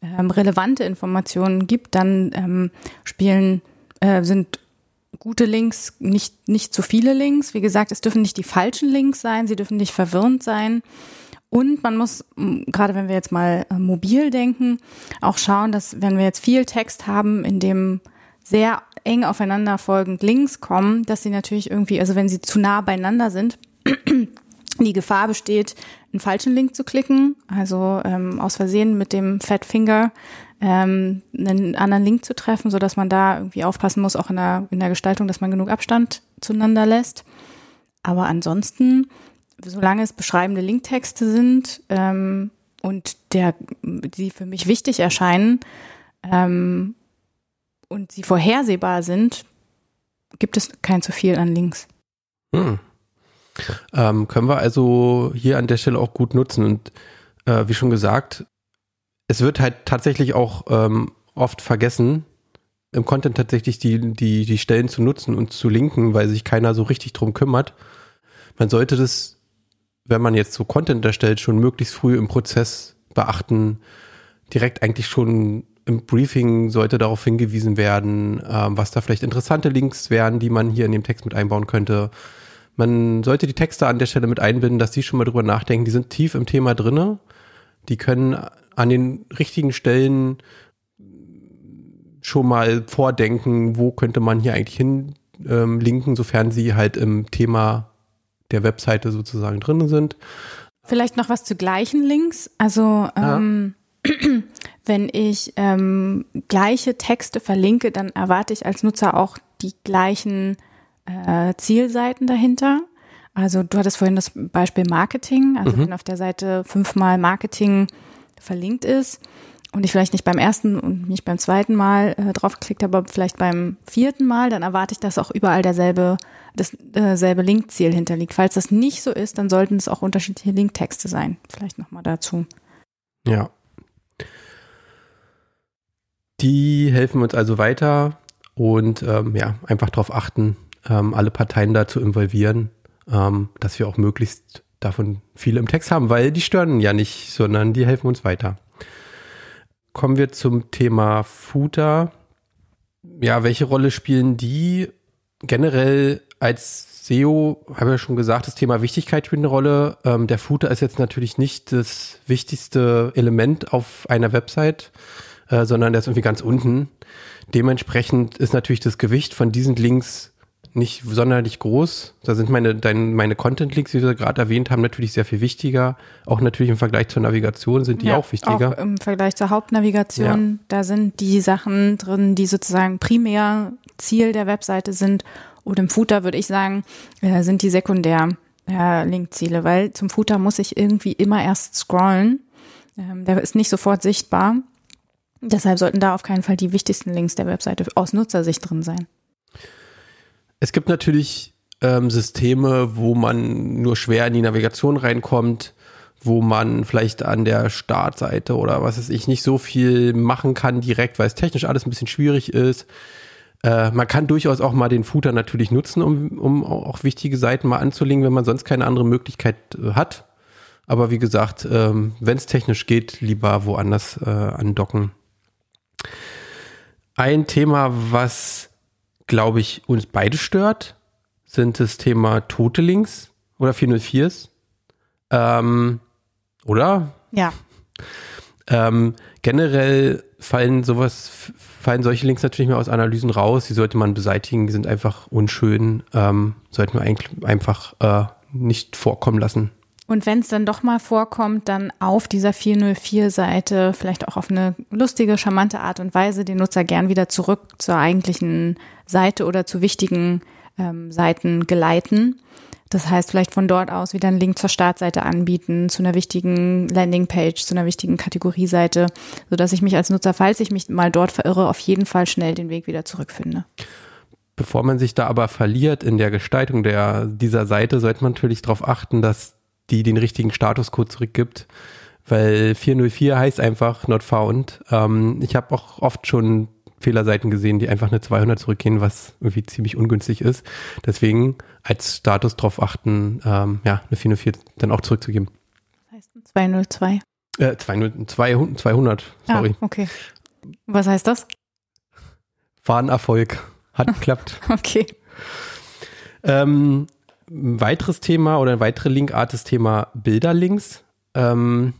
ähm, relevante Informationen gibt, dann ähm, spielen, äh, sind gute Links nicht, nicht zu viele Links. Wie gesagt, es dürfen nicht die falschen Links sein, sie dürfen nicht verwirrend sein. Und man muss, gerade wenn wir jetzt mal äh, mobil denken, auch schauen, dass wenn wir jetzt viel Text haben, in dem sehr eng aufeinander folgend Links kommen, dass sie natürlich irgendwie, also wenn sie zu nah beieinander sind, die Gefahr besteht, einen falschen Link zu klicken, also ähm, aus Versehen mit dem Fat Finger ähm, einen anderen Link zu treffen, so dass man da irgendwie aufpassen muss, auch in der, in der Gestaltung, dass man genug Abstand zueinander lässt. Aber ansonsten solange es beschreibende Linktexte sind ähm, und der, die für mich wichtig erscheinen ähm, und sie vorhersehbar sind, gibt es kein zu viel an Links. Hm. Ähm, können wir also hier an der Stelle auch gut nutzen und äh, wie schon gesagt, es wird halt tatsächlich auch ähm, oft vergessen, im Content tatsächlich die, die, die Stellen zu nutzen und zu linken, weil sich keiner so richtig drum kümmert. Man sollte das wenn man jetzt so Content erstellt, schon möglichst früh im Prozess beachten. Direkt eigentlich schon im Briefing sollte darauf hingewiesen werden, ähm, was da vielleicht interessante Links wären, die man hier in dem Text mit einbauen könnte. Man sollte die Texte an der Stelle mit einbinden, dass die schon mal drüber nachdenken. Die sind tief im Thema drinne. Die können an den richtigen Stellen schon mal vordenken, wo könnte man hier eigentlich hin ähm, sofern sie halt im Thema der Webseite sozusagen drin sind. Vielleicht noch was zu gleichen Links. Also ähm, wenn ich ähm, gleiche Texte verlinke, dann erwarte ich als Nutzer auch die gleichen äh, Zielseiten dahinter. Also du hattest vorhin das Beispiel Marketing. Also mhm. wenn auf der Seite fünfmal Marketing verlinkt ist, und ich vielleicht nicht beim ersten und nicht beim zweiten Mal äh, draufgeklickt habe, aber vielleicht beim vierten Mal, dann erwarte ich, dass auch überall derselbe, dasselbe äh, Linkziel hinterliegt. Falls das nicht so ist, dann sollten es auch unterschiedliche Linktexte sein. Vielleicht nochmal dazu. Ja. Die helfen uns also weiter und ähm, ja, einfach darauf achten, ähm, alle Parteien da zu involvieren, ähm, dass wir auch möglichst davon viele im Text haben, weil die stören ja nicht, sondern die helfen uns weiter. Kommen wir zum Thema Footer. Ja, welche Rolle spielen die generell als SEO? Habe ja schon gesagt, das Thema Wichtigkeit spielt eine Rolle. Ähm, der Footer ist jetzt natürlich nicht das wichtigste Element auf einer Website, äh, sondern der ist irgendwie ganz unten. Dementsprechend ist natürlich das Gewicht von diesen Links nicht sonderlich groß. Da sind meine, dein, meine Content-Links, die wir gerade erwähnt haben, natürlich sehr viel wichtiger. Auch natürlich im Vergleich zur Navigation sind die ja, auch wichtiger. Auch im Vergleich zur Hauptnavigation, ja. da sind die Sachen drin, die sozusagen primär Ziel der Webseite sind. Und im Footer würde ich sagen, äh, sind die sekundär äh, Linkziele, weil zum Footer muss ich irgendwie immer erst scrollen. Ähm, der ist nicht sofort sichtbar. Deshalb sollten da auf keinen Fall die wichtigsten Links der Webseite aus Nutzersicht drin sein. Es gibt natürlich ähm, Systeme, wo man nur schwer in die Navigation reinkommt, wo man vielleicht an der Startseite oder was weiß ich nicht so viel machen kann direkt, weil es technisch alles ein bisschen schwierig ist. Äh, man kann durchaus auch mal den Footer natürlich nutzen, um, um auch wichtige Seiten mal anzulegen, wenn man sonst keine andere Möglichkeit äh, hat. Aber wie gesagt, ähm, wenn es technisch geht, lieber woanders äh, andocken. Ein Thema, was glaube ich, uns beide stört, sind das Thema tote Links oder 404s. Ähm, oder? Ja. Ähm, generell fallen sowas, fallen solche Links natürlich mehr aus Analysen raus. Die sollte man beseitigen, die sind einfach unschön. Ähm, sollte man eigentlich einfach äh, nicht vorkommen lassen. Und wenn es dann doch mal vorkommt, dann auf dieser 404-Seite vielleicht auch auf eine lustige, charmante Art und Weise den Nutzer gern wieder zurück zur eigentlichen Seite oder zu wichtigen ähm, Seiten geleiten. Das heißt, vielleicht von dort aus wieder einen Link zur Startseite anbieten, zu einer wichtigen Landingpage, zu einer wichtigen Kategorieseite, sodass ich mich als Nutzer, falls ich mich mal dort verirre, auf jeden Fall schnell den Weg wieder zurückfinde. Bevor man sich da aber verliert in der Gestaltung der, dieser Seite, sollte man natürlich darauf achten, dass die den richtigen Statuscode zurückgibt, weil 404 heißt einfach not found. Ähm, ich habe auch oft schon Fehlerseiten gesehen, die einfach eine 200 zurückgehen, was irgendwie ziemlich ungünstig ist. Deswegen als Status darauf achten, ähm, ja, eine 404 dann auch zurückzugeben. Was heißt ein 202? Äh, 200, 200 sorry. Ah, okay. Was heißt das? War ein Erfolg. Hat geklappt. okay. Ähm, ein weiteres Thema oder eine weitere Linkart ist Thema Bilderlinks. Ähm,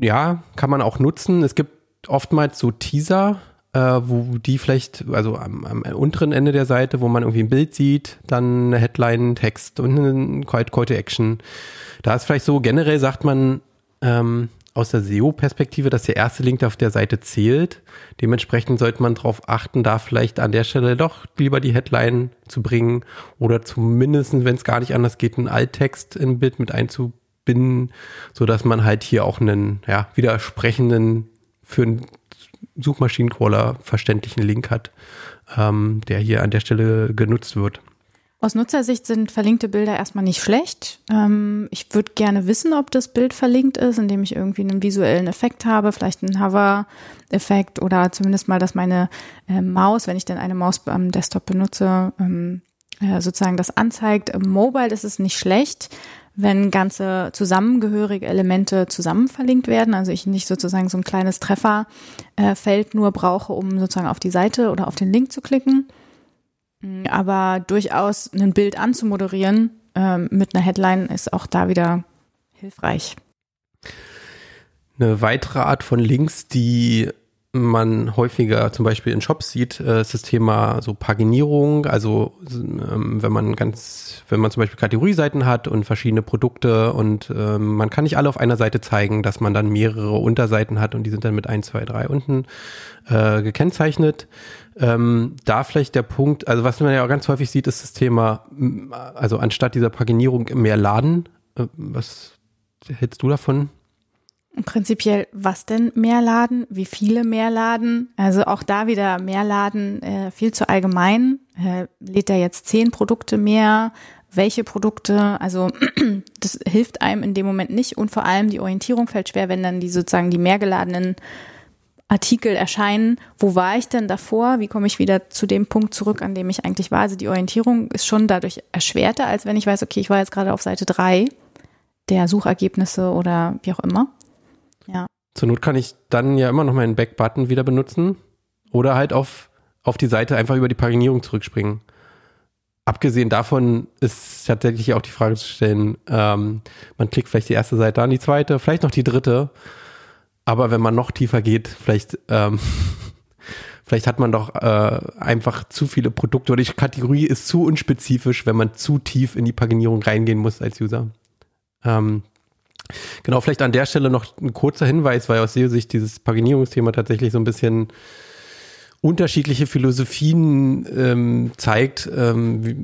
ja, kann man auch nutzen. Es gibt oftmals so Teaser, äh, wo die vielleicht, also am, am, unteren Ende der Seite, wo man irgendwie ein Bild sieht, dann eine Headline, Text und ein Call, Call to Action. Da ist vielleicht so, generell sagt man, ähm, aus der SEO-Perspektive, dass der erste Link auf der Seite zählt. Dementsprechend sollte man darauf achten, da vielleicht an der Stelle doch lieber die Headline zu bringen oder zumindest, wenn es gar nicht anders geht, einen Alttext im Bild mit einzubinden, so dass man halt hier auch einen ja, widersprechenden für einen Suchmaschinencrawler verständlichen Link hat, ähm, der hier an der Stelle genutzt wird. Aus Nutzersicht sind verlinkte Bilder erstmal nicht schlecht. Ähm, ich würde gerne wissen, ob das Bild verlinkt ist, indem ich irgendwie einen visuellen Effekt habe, vielleicht einen Hover-Effekt oder zumindest mal, dass meine äh, Maus, wenn ich denn eine Maus am Desktop benutze, ähm, äh, sozusagen das anzeigt. Im Mobile ist es nicht schlecht, wenn ganze zusammengehörige Elemente zusammen verlinkt werden. Also ich nicht sozusagen so ein kleines Trefferfeld nur brauche, um sozusagen auf die Seite oder auf den Link zu klicken. Mhm. Aber durchaus ein Bild anzumoderieren ähm, mit einer Headline ist auch da wieder hilfreich. Eine weitere Art von Links, die man häufiger zum Beispiel in Shops sieht, äh, ist das Thema so Paginierung. Also ähm, wenn man ganz, wenn man zum Beispiel Kategorieseiten hat und verschiedene Produkte und ähm, man kann nicht alle auf einer Seite zeigen, dass man dann mehrere Unterseiten hat und die sind dann mit ein, zwei, drei unten äh, gekennzeichnet. Ähm, da vielleicht der Punkt, also was man ja auch ganz häufig sieht, ist das Thema, also anstatt dieser Paginierung mehr laden. Äh, was hältst du davon? Prinzipiell, was denn mehr laden? Wie viele mehr laden? Also auch da wieder mehr laden, äh, viel zu allgemein. Äh, lädt er jetzt zehn Produkte mehr? Welche Produkte? Also das hilft einem in dem Moment nicht und vor allem die Orientierung fällt schwer, wenn dann die sozusagen die mehr geladenen Artikel erscheinen. Wo war ich denn davor? Wie komme ich wieder zu dem Punkt zurück, an dem ich eigentlich war? Also die Orientierung ist schon dadurch erschwerter, als wenn ich weiß, okay, ich war jetzt gerade auf Seite drei der Suchergebnisse oder wie auch immer. Zur Not kann ich dann ja immer noch meinen Back-Button wieder benutzen oder halt auf, auf die Seite einfach über die Paginierung zurückspringen. Abgesehen davon ist tatsächlich auch die Frage zu stellen, ähm, man klickt vielleicht die erste Seite an, die zweite, vielleicht noch die dritte. Aber wenn man noch tiefer geht, vielleicht, ähm, vielleicht hat man doch äh, einfach zu viele Produkte oder die Kategorie ist zu unspezifisch, wenn man zu tief in die Paginierung reingehen muss als User. Ähm, Genau, vielleicht an der Stelle noch ein kurzer Hinweis, weil aus SEO-Sicht dieses Paginierungsthema tatsächlich so ein bisschen unterschiedliche Philosophien ähm, zeigt. Ähm, wie,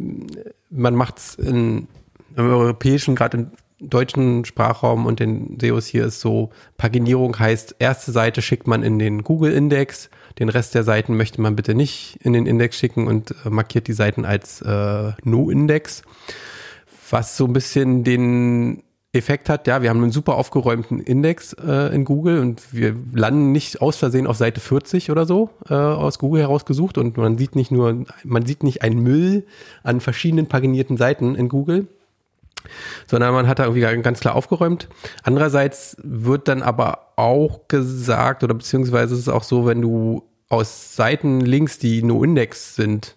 man macht es im europäischen, gerade im deutschen Sprachraum und den SEOs hier ist so, Paginierung heißt, erste Seite schickt man in den Google-Index, den Rest der Seiten möchte man bitte nicht in den Index schicken und äh, markiert die Seiten als äh, No-Index. Was so ein bisschen den Effekt hat, ja, wir haben einen super aufgeräumten Index äh, in Google und wir landen nicht aus Versehen auf Seite 40 oder so äh, aus Google herausgesucht und man sieht nicht nur, man sieht nicht einen Müll an verschiedenen paginierten Seiten in Google, sondern man hat da irgendwie ganz klar aufgeräumt. Andererseits wird dann aber auch gesagt oder beziehungsweise ist es auch so, wenn du aus Seiten links, die no Index sind,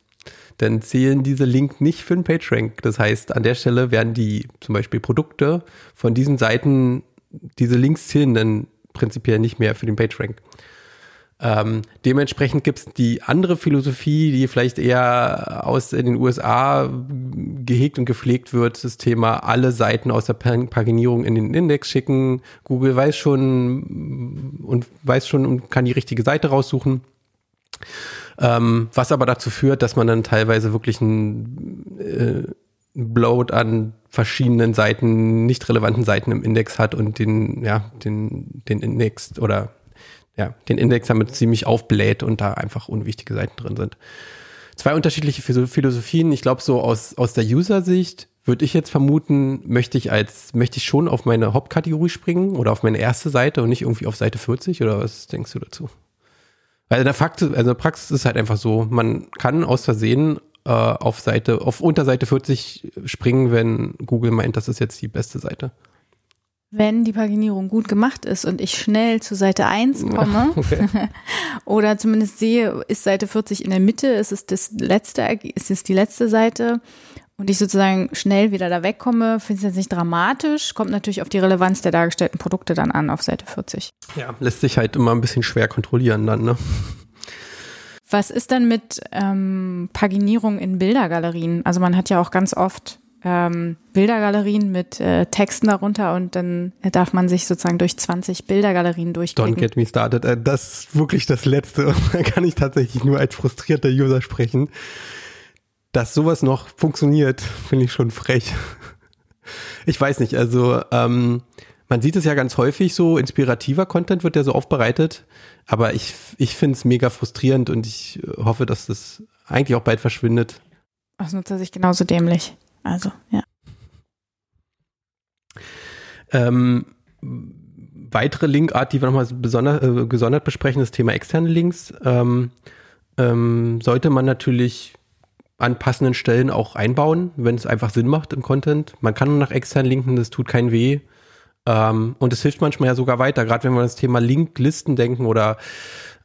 dann zählen diese Link nicht für den PageRank. Das heißt, an der Stelle werden die zum Beispiel Produkte von diesen Seiten, diese Links zählen dann prinzipiell nicht mehr für den PageRank. Ähm, dementsprechend gibt es die andere Philosophie, die vielleicht eher aus den USA gehegt und gepflegt wird, das Thema alle Seiten aus der Paginierung in den Index schicken. Google weiß schon und weiß schon und kann die richtige Seite raussuchen. Ähm, was aber dazu führt, dass man dann teilweise wirklich ein äh, Bloat an verschiedenen Seiten, nicht relevanten Seiten im Index hat und den, ja, den, den Index oder ja, den Index damit ziemlich aufbläht und da einfach unwichtige Seiten drin sind. Zwei unterschiedliche Philosophien. Ich glaube, so aus, aus der User-Sicht würde ich jetzt vermuten, möchte ich als, möchte ich schon auf meine Hauptkategorie springen oder auf meine erste Seite und nicht irgendwie auf Seite 40 oder was denkst du dazu? Weil in der Fakt, also in der Praxis ist halt einfach so, man kann aus Versehen äh, auf Seite, auf Unterseite 40 springen, wenn Google meint, das ist jetzt die beste Seite. Wenn die Paginierung gut gemacht ist und ich schnell zu Seite 1 komme okay. oder zumindest sehe, ist Seite 40 in der Mitte, ist es das letzte, ist es die letzte Seite und ich sozusagen schnell wieder da wegkomme, finde ich jetzt nicht dramatisch. Kommt natürlich auf die Relevanz der dargestellten Produkte dann an auf Seite 40. Ja, lässt sich halt immer ein bisschen schwer kontrollieren dann, ne? Was ist denn mit ähm, Paginierung in Bildergalerien? Also man hat ja auch ganz oft ähm, Bildergalerien mit äh, Texten darunter und dann darf man sich sozusagen durch 20 Bildergalerien durchklicken. Don't get me started. Äh, das ist wirklich das Letzte. Da kann ich tatsächlich nur als frustrierter User sprechen dass sowas noch funktioniert, finde ich schon frech. Ich weiß nicht, also ähm, man sieht es ja ganz häufig so, inspirativer Content wird ja so aufbereitet, aber ich, ich finde es mega frustrierend und ich äh, hoffe, dass das eigentlich auch bald verschwindet. Aus Nutzer sich genauso dämlich. Also, ja. Ähm, weitere Linkart, die wir nochmal besonders, äh, gesondert besprechen, das Thema externe Links. Ähm, ähm, sollte man natürlich an passenden Stellen auch einbauen, wenn es einfach Sinn macht im Content. Man kann nur nach extern linken, das tut keinen weh. Ähm, und es hilft manchmal ja sogar weiter, gerade wenn wir das Thema Linklisten denken oder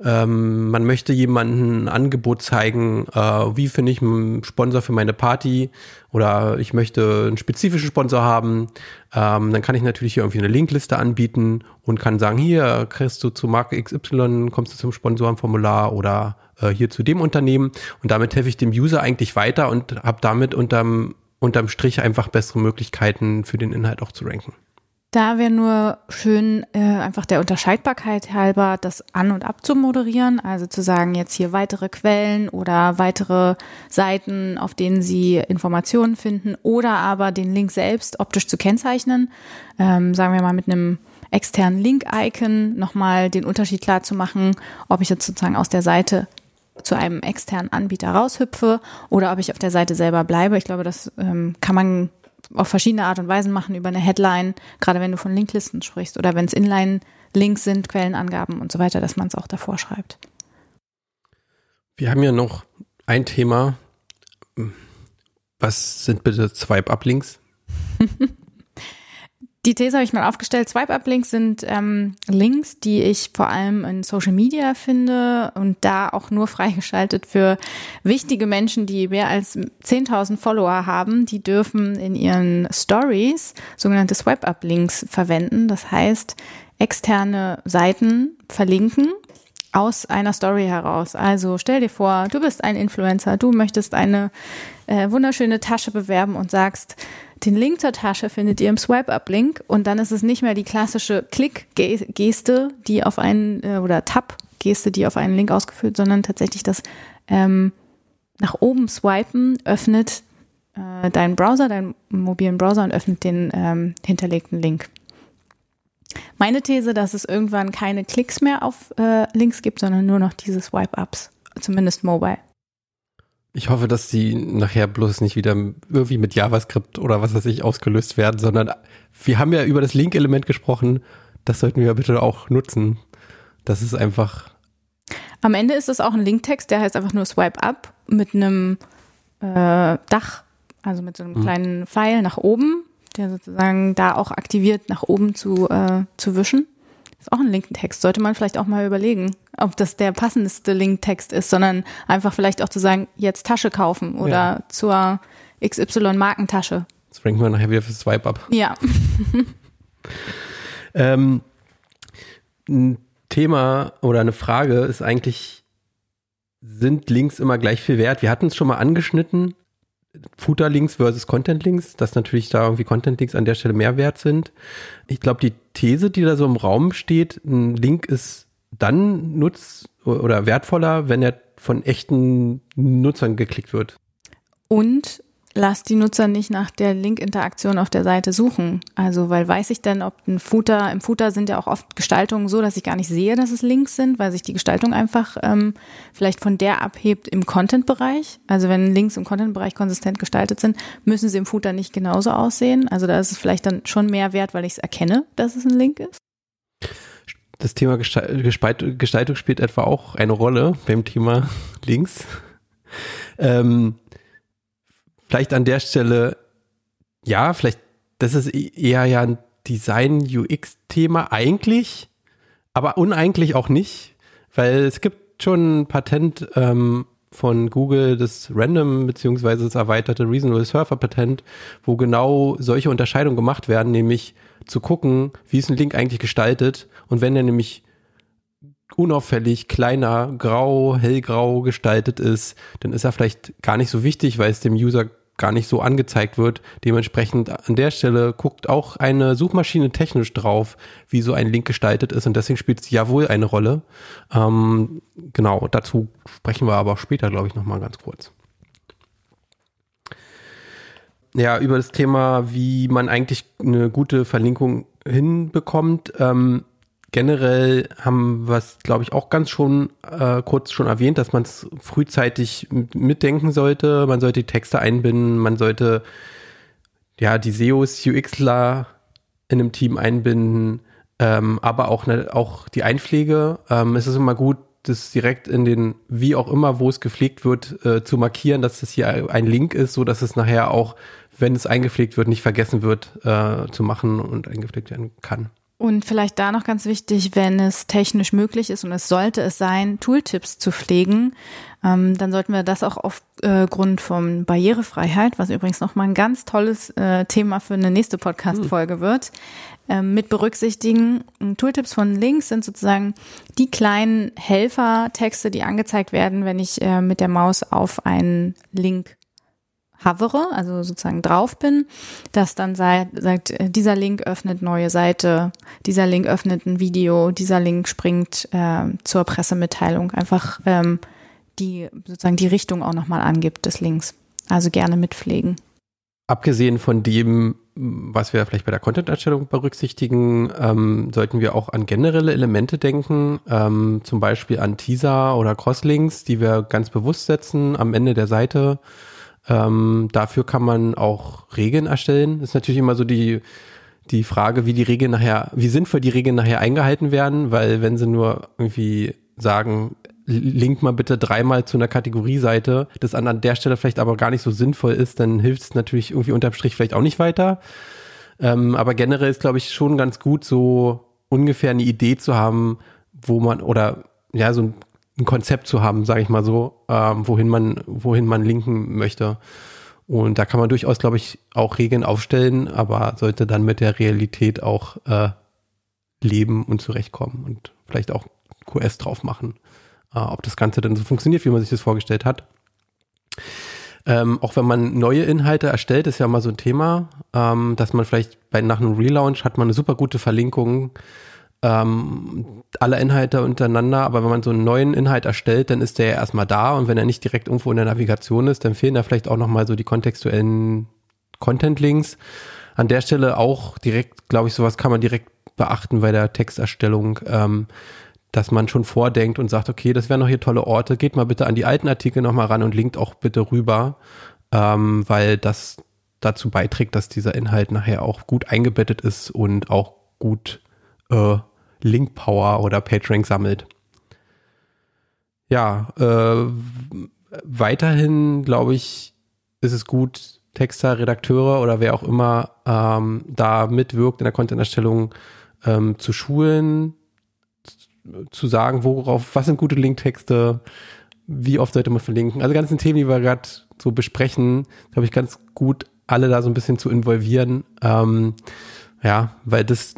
ähm, man möchte jemanden ein Angebot zeigen, äh, wie finde ich einen Sponsor für meine Party oder ich möchte einen spezifischen Sponsor haben, ähm, dann kann ich natürlich hier irgendwie eine Linkliste anbieten und kann sagen, hier kriegst du zu Marke XY, kommst du zum Sponsorenformular oder äh, hier zu dem Unternehmen und damit helfe ich dem User eigentlich weiter und habe damit unterm, unterm Strich einfach bessere Möglichkeiten für den Inhalt auch zu ranken. Da wäre nur schön, äh, einfach der Unterscheidbarkeit halber, das an- und abzumoderieren. Also zu sagen, jetzt hier weitere Quellen oder weitere Seiten, auf denen Sie Informationen finden oder aber den Link selbst optisch zu kennzeichnen. Ähm, sagen wir mal mit einem externen Link-Icon nochmal den Unterschied klar zu machen, ob ich jetzt sozusagen aus der Seite zu einem externen Anbieter raushüpfe oder ob ich auf der Seite selber bleibe. Ich glaube, das ähm, kann man auf verschiedene Art und Weisen machen über eine Headline, gerade wenn du von Linklisten sprichst oder wenn es Inline-Links sind, Quellenangaben und so weiter, dass man es auch davor schreibt. Wir haben ja noch ein Thema. Was sind bitte Swipe-Up-Links? Die These habe ich mal aufgestellt. Swipe-Up-Links sind ähm, Links, die ich vor allem in Social Media finde und da auch nur freigeschaltet für wichtige Menschen, die mehr als 10.000 Follower haben. Die dürfen in ihren Stories sogenannte Swipe-Up-Links verwenden. Das heißt, externe Seiten verlinken aus einer Story heraus. Also stell dir vor, du bist ein Influencer, du möchtest eine äh, wunderschöne Tasche bewerben und sagst, den Link zur Tasche findet ihr im Swipe-Up-Link und dann ist es nicht mehr die klassische Klick-Geste, die auf einen äh, oder Tab-Geste, die auf einen Link ausgeführt, sondern tatsächlich das ähm, nach oben swipen öffnet äh, deinen Browser, deinen mobilen Browser und öffnet den ähm, hinterlegten Link. Meine These, dass es irgendwann keine Klicks mehr auf äh, Links gibt, sondern nur noch diese Swipe-Ups, zumindest mobile. Ich hoffe, dass die nachher bloß nicht wieder irgendwie mit JavaScript oder was weiß ich ausgelöst werden, sondern wir haben ja über das Link-Element gesprochen. Das sollten wir bitte auch nutzen. Das ist einfach. Am Ende ist es auch ein Linktext, der heißt einfach nur Swipe Up mit einem äh, Dach, also mit so einem mhm. kleinen Pfeil nach oben, der sozusagen da auch aktiviert, nach oben zu, äh, zu wischen. Ist auch ein Linktext. Sollte man vielleicht auch mal überlegen, ob das der passendste Linktext ist, sondern einfach vielleicht auch zu sagen, jetzt Tasche kaufen oder ja. zur XY-Markentasche. Das bringt man nachher wieder für Swipe ab. Ja. ähm, ein Thema oder eine Frage ist eigentlich, sind Links immer gleich viel wert? Wir hatten es schon mal angeschnitten, Footer-Links versus Content-Links, dass natürlich da irgendwie Content-Links an der Stelle mehr wert sind. Ich glaube, die These, die da so im Raum steht, ein Link ist dann nutz oder wertvoller, wenn er von echten Nutzern geklickt wird. Und lass die Nutzer nicht nach der Link-Interaktion auf der Seite suchen. Also, weil weiß ich denn, ob ein Footer, im Footer sind ja auch oft Gestaltungen so, dass ich gar nicht sehe, dass es Links sind, weil sich die Gestaltung einfach ähm, vielleicht von der abhebt im Content-Bereich. Also, wenn Links im Content-Bereich konsistent gestaltet sind, müssen sie im Footer nicht genauso aussehen. Also, da ist es vielleicht dann schon mehr wert, weil ich es erkenne, dass es ein Link ist. Das Thema Gestaltung spielt etwa auch eine Rolle beim Thema Links. Ähm, vielleicht an der Stelle, ja, vielleicht, das ist e-, eher ja ein Design-UX-Thema eigentlich, aber uneigentlich auch nicht, weil es gibt schon ein Patent ähm, von Google, das Random beziehungsweise das erweiterte Reasonable Surfer Patent, wo genau solche Unterscheidungen gemacht werden, nämlich zu gucken, wie ist ein Link eigentlich gestaltet und wenn er nämlich unauffällig, kleiner, grau, hellgrau gestaltet ist, dann ist er vielleicht gar nicht so wichtig, weil es dem User gar nicht so angezeigt wird. Dementsprechend an der Stelle guckt auch eine Suchmaschine technisch drauf, wie so ein Link gestaltet ist und deswegen spielt es ja wohl eine Rolle. Ähm, genau, dazu sprechen wir aber später, glaube ich, nochmal ganz kurz. Ja, über das Thema, wie man eigentlich eine gute Verlinkung hinbekommt. Ähm, generell haben wir es, glaube ich, auch ganz schon äh, kurz schon erwähnt, dass man es frühzeitig mitdenken sollte. Man sollte die Texte einbinden, man sollte ja die SEOs, UXler in einem Team einbinden, ähm, aber auch, ne, auch die Einpflege. Ähm, es ist immer gut, das direkt in den, wie auch immer, wo es gepflegt wird, äh, zu markieren, dass das hier ein Link ist, so dass es nachher auch, wenn es eingepflegt wird, nicht vergessen wird äh, zu machen und eingepflegt werden kann. Und vielleicht da noch ganz wichtig, wenn es technisch möglich ist und es sollte es sein, Tooltips zu pflegen, ähm, dann sollten wir das auch aufgrund äh, von Barrierefreiheit, was übrigens nochmal ein ganz tolles äh, Thema für eine nächste Podcast-Folge wird, äh, mit berücksichtigen. Tooltips von links sind sozusagen die kleinen Helfertexte, die angezeigt werden, wenn ich äh, mit der Maus auf einen Link hovere, also sozusagen drauf bin, dass dann sagt, äh, dieser Link öffnet neue Seite, dieser Link öffnet ein Video, dieser Link springt äh, zur Pressemitteilung, einfach ähm, die sozusagen die Richtung auch nochmal angibt des Links. Also gerne mitpflegen. Abgesehen von dem, was wir vielleicht bei der Content-Erstellung berücksichtigen, ähm, sollten wir auch an generelle Elemente denken, ähm, zum Beispiel an Teaser oder Crosslinks, die wir ganz bewusst setzen am Ende der Seite. Ähm, dafür kann man auch Regeln erstellen. Das ist natürlich immer so die, die Frage, wie die Regeln nachher, wie sinnvoll die Regeln nachher eingehalten werden, weil wenn sie nur irgendwie sagen, link mal bitte dreimal zu einer Kategorieseite, das an, an der Stelle vielleicht aber gar nicht so sinnvoll ist, dann hilft es natürlich irgendwie unterm Strich vielleicht auch nicht weiter. Ähm, aber generell ist, glaube ich, schon ganz gut, so ungefähr eine Idee zu haben, wo man, oder ja, so ein, ein Konzept zu haben, sage ich mal so, ähm, wohin man, wohin man linken möchte. Und da kann man durchaus, glaube ich, auch Regeln aufstellen, aber sollte dann mit der Realität auch äh, leben und zurechtkommen und vielleicht auch QS drauf machen äh, ob das Ganze dann so funktioniert, wie man sich das vorgestellt hat. Ähm, auch wenn man neue Inhalte erstellt, ist ja mal so ein Thema, ähm, dass man vielleicht bei nach einem Relaunch hat man eine super gute Verlinkung ähm, aller Inhalte untereinander, aber wenn man so einen neuen Inhalt erstellt, dann ist der ja erstmal da und wenn er nicht direkt irgendwo in der Navigation ist, dann fehlen da vielleicht auch nochmal so die kontextuellen Content-Links. An der Stelle auch direkt, glaube ich, sowas kann man direkt beachten bei der Texterstellung. Ähm, dass man schon vordenkt und sagt, okay, das wären noch hier tolle Orte, geht mal bitte an die alten Artikel nochmal ran und linkt auch bitte rüber, ähm, weil das dazu beiträgt, dass dieser Inhalt nachher auch gut eingebettet ist und auch gut äh, Link Power oder PageRank sammelt. Ja, äh, weiterhin glaube ich, ist es gut, Texter, Redakteure oder wer auch immer ähm, da mitwirkt in der Content-Erstellung ähm, zu schulen, zu sagen, worauf, was sind gute Linktexte, wie oft sollte man verlinken. Also ganzen Themen, die wir gerade so besprechen, glaube ich, ganz gut alle da so ein bisschen zu involvieren. Ähm, ja, weil das,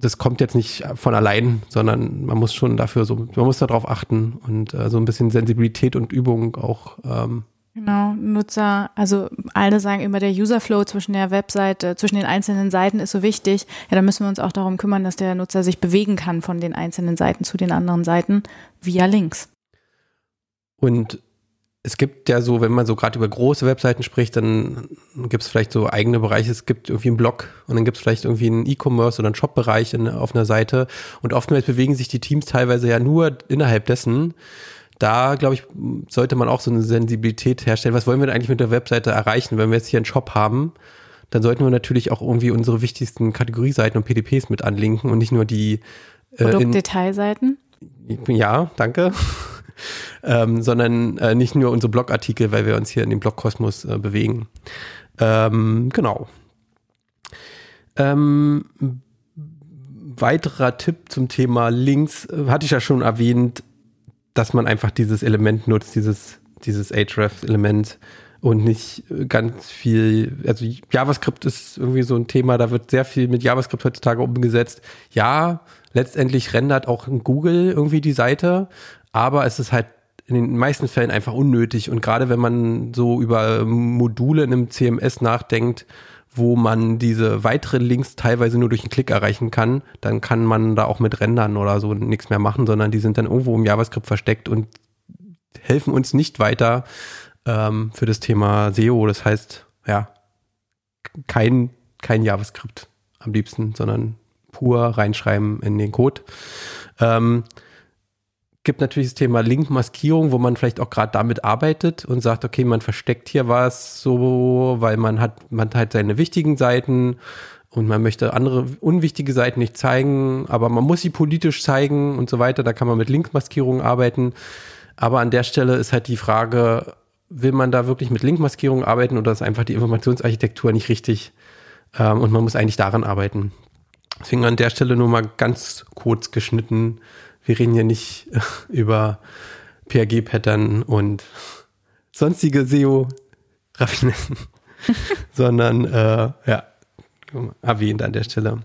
das kommt jetzt nicht von allein, sondern man muss schon dafür so, man muss darauf achten und äh, so ein bisschen Sensibilität und Übung auch ähm, Genau, Nutzer, also alle sagen immer, der Userflow zwischen der Webseite, zwischen den einzelnen Seiten ist so wichtig. Ja, da müssen wir uns auch darum kümmern, dass der Nutzer sich bewegen kann von den einzelnen Seiten zu den anderen Seiten via Links. Und es gibt ja so, wenn man so gerade über große Webseiten spricht, dann gibt es vielleicht so eigene Bereiche. Es gibt irgendwie einen Blog und dann gibt es vielleicht irgendwie einen E-Commerce oder einen Shop-Bereich auf einer Seite. Und oftmals bewegen sich die Teams teilweise ja nur innerhalb dessen da, glaube ich, sollte man auch so eine Sensibilität herstellen. Was wollen wir denn eigentlich mit der Webseite erreichen? Wenn wir jetzt hier einen Shop haben, dann sollten wir natürlich auch irgendwie unsere wichtigsten Kategorieseiten und PDPs mit anlinken und nicht nur die äh, Produktdetailseiten. Ja, danke. Ähm, sondern äh, nicht nur unsere Blogartikel, weil wir uns hier in dem Blogkosmos äh, bewegen. Ähm, genau. Ähm, weiterer Tipp zum Thema Links äh, hatte ich ja schon erwähnt, dass man einfach dieses Element nutzt, dieses, dieses Href-Element und nicht ganz viel, also JavaScript ist irgendwie so ein Thema, da wird sehr viel mit JavaScript heutzutage umgesetzt. Ja, letztendlich rendert auch Google irgendwie die Seite, aber es ist halt in den meisten Fällen einfach unnötig und gerade wenn man so über Module in einem CMS nachdenkt, wo man diese weiteren Links teilweise nur durch einen Klick erreichen kann, dann kann man da auch mit Rendern oder so nichts mehr machen, sondern die sind dann irgendwo im JavaScript versteckt und helfen uns nicht weiter ähm, für das Thema SEO. Das heißt, ja, kein, kein JavaScript am liebsten, sondern pur reinschreiben in den Code. Ähm, gibt natürlich das Thema Linkmaskierung, wo man vielleicht auch gerade damit arbeitet und sagt, okay, man versteckt hier was so, weil man hat, man hat seine wichtigen Seiten und man möchte andere unwichtige Seiten nicht zeigen, aber man muss sie politisch zeigen und so weiter. Da kann man mit Linkmaskierung arbeiten. Aber an der Stelle ist halt die Frage, will man da wirklich mit Linkmaskierung arbeiten oder ist einfach die Informationsarchitektur nicht richtig? Ähm, und man muss eigentlich daran arbeiten. Deswegen an der Stelle nur mal ganz kurz geschnitten, wir reden hier nicht über PRG-Pattern und sonstige SEO-Raffinessen, sondern äh, ja, erwähnt an der Stelle.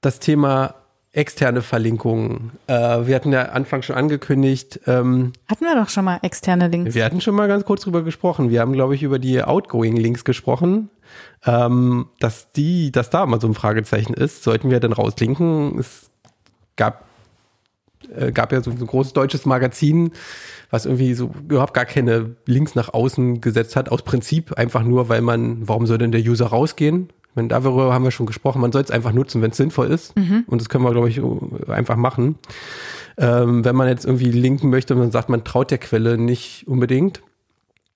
Das Thema externe Verlinkungen. Äh, wir hatten ja Anfang schon angekündigt. Ähm, hatten wir doch schon mal externe Links. Wir hatten schon mal ganz kurz drüber gesprochen. Wir haben, glaube ich, über die Outgoing-Links gesprochen. Ähm, dass die, dass da mal so ein Fragezeichen ist, sollten wir denn rauslinken? Es gab, äh, gab ja so ein großes deutsches Magazin, was irgendwie so überhaupt gar keine Links nach außen gesetzt hat, aus Prinzip einfach nur, weil man, warum soll denn der User rausgehen? meine, darüber haben wir schon gesprochen. Man soll es einfach nutzen, wenn es sinnvoll ist. Mhm. Und das können wir, glaube ich, einfach machen. Ähm, wenn man jetzt irgendwie linken möchte und man sagt, man traut der Quelle nicht unbedingt,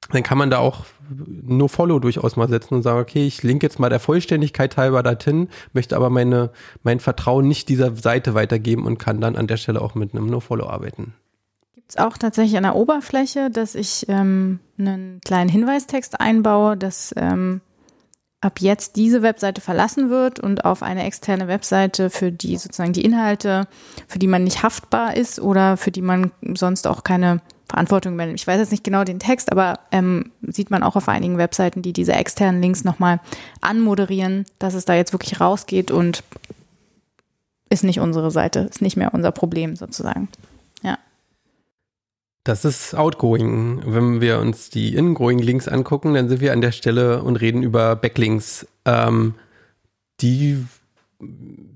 dann kann man da auch nur Follow durchaus mal setzen und sagen, okay, ich link jetzt mal der Vollständigkeit halber dorthin, möchte aber meine, mein Vertrauen nicht dieser Seite weitergeben und kann dann an der Stelle auch mit einem No-Follow arbeiten. Gibt es auch tatsächlich an der Oberfläche, dass ich ähm, einen kleinen Hinweistext einbaue, dass ähm, ab jetzt diese Webseite verlassen wird und auf eine externe Webseite, für die sozusagen die Inhalte, für die man nicht haftbar ist oder für die man sonst auch keine Verantwortung übernimmt. Ich weiß jetzt nicht genau den Text, aber ähm, sieht man auch auf einigen Webseiten, die diese externen Links nochmal anmoderieren, dass es da jetzt wirklich rausgeht und ist nicht unsere Seite, ist nicht mehr unser Problem sozusagen. Ja. Das ist outgoing. Wenn wir uns die ingoing Links angucken, dann sind wir an der Stelle und reden über Backlinks. Ähm, die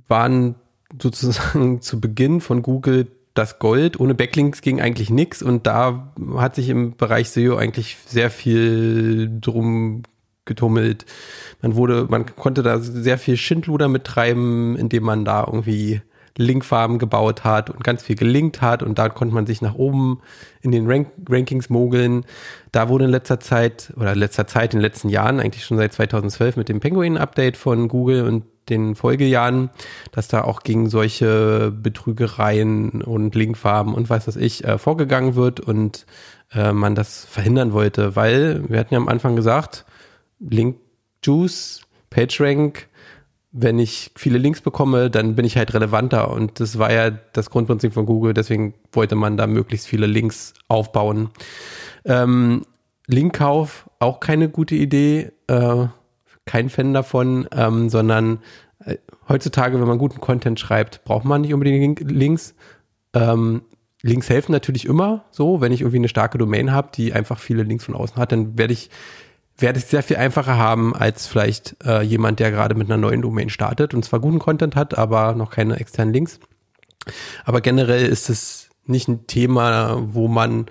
waren sozusagen zu Beginn von Google das Gold. Ohne Backlinks ging eigentlich nichts und da hat sich im Bereich SEO eigentlich sehr viel drum getummelt. Man wurde, man konnte da sehr viel Schindluder mittreiben, indem man da irgendwie Linkfarben gebaut hat und ganz viel gelinkt hat und da konnte man sich nach oben in den Rank Rankings mogeln. Da wurde in letzter Zeit oder in letzter Zeit, in den letzten Jahren, eigentlich schon seit 2012 mit dem Penguin-Update von Google und den Folgejahren, dass da auch gegen solche Betrügereien und Linkfarben und was weiß ich äh, vorgegangen wird und äh, man das verhindern wollte, weil wir hatten ja am Anfang gesagt, Link Juice, PageRank, wenn ich viele Links bekomme, dann bin ich halt relevanter. Und das war ja das Grundprinzip von Google. Deswegen wollte man da möglichst viele Links aufbauen. Ähm, Linkkauf, auch keine gute Idee. Äh, kein Fan davon, ähm, sondern äh, heutzutage, wenn man guten Content schreibt, braucht man nicht unbedingt Links. Ähm, Links helfen natürlich immer so. Wenn ich irgendwie eine starke Domain habe, die einfach viele Links von außen hat, dann werde ich werde ich sehr viel einfacher haben als vielleicht äh, jemand, der gerade mit einer neuen Domain startet und zwar guten Content hat, aber noch keine externen Links. Aber generell ist es nicht ein Thema, wo man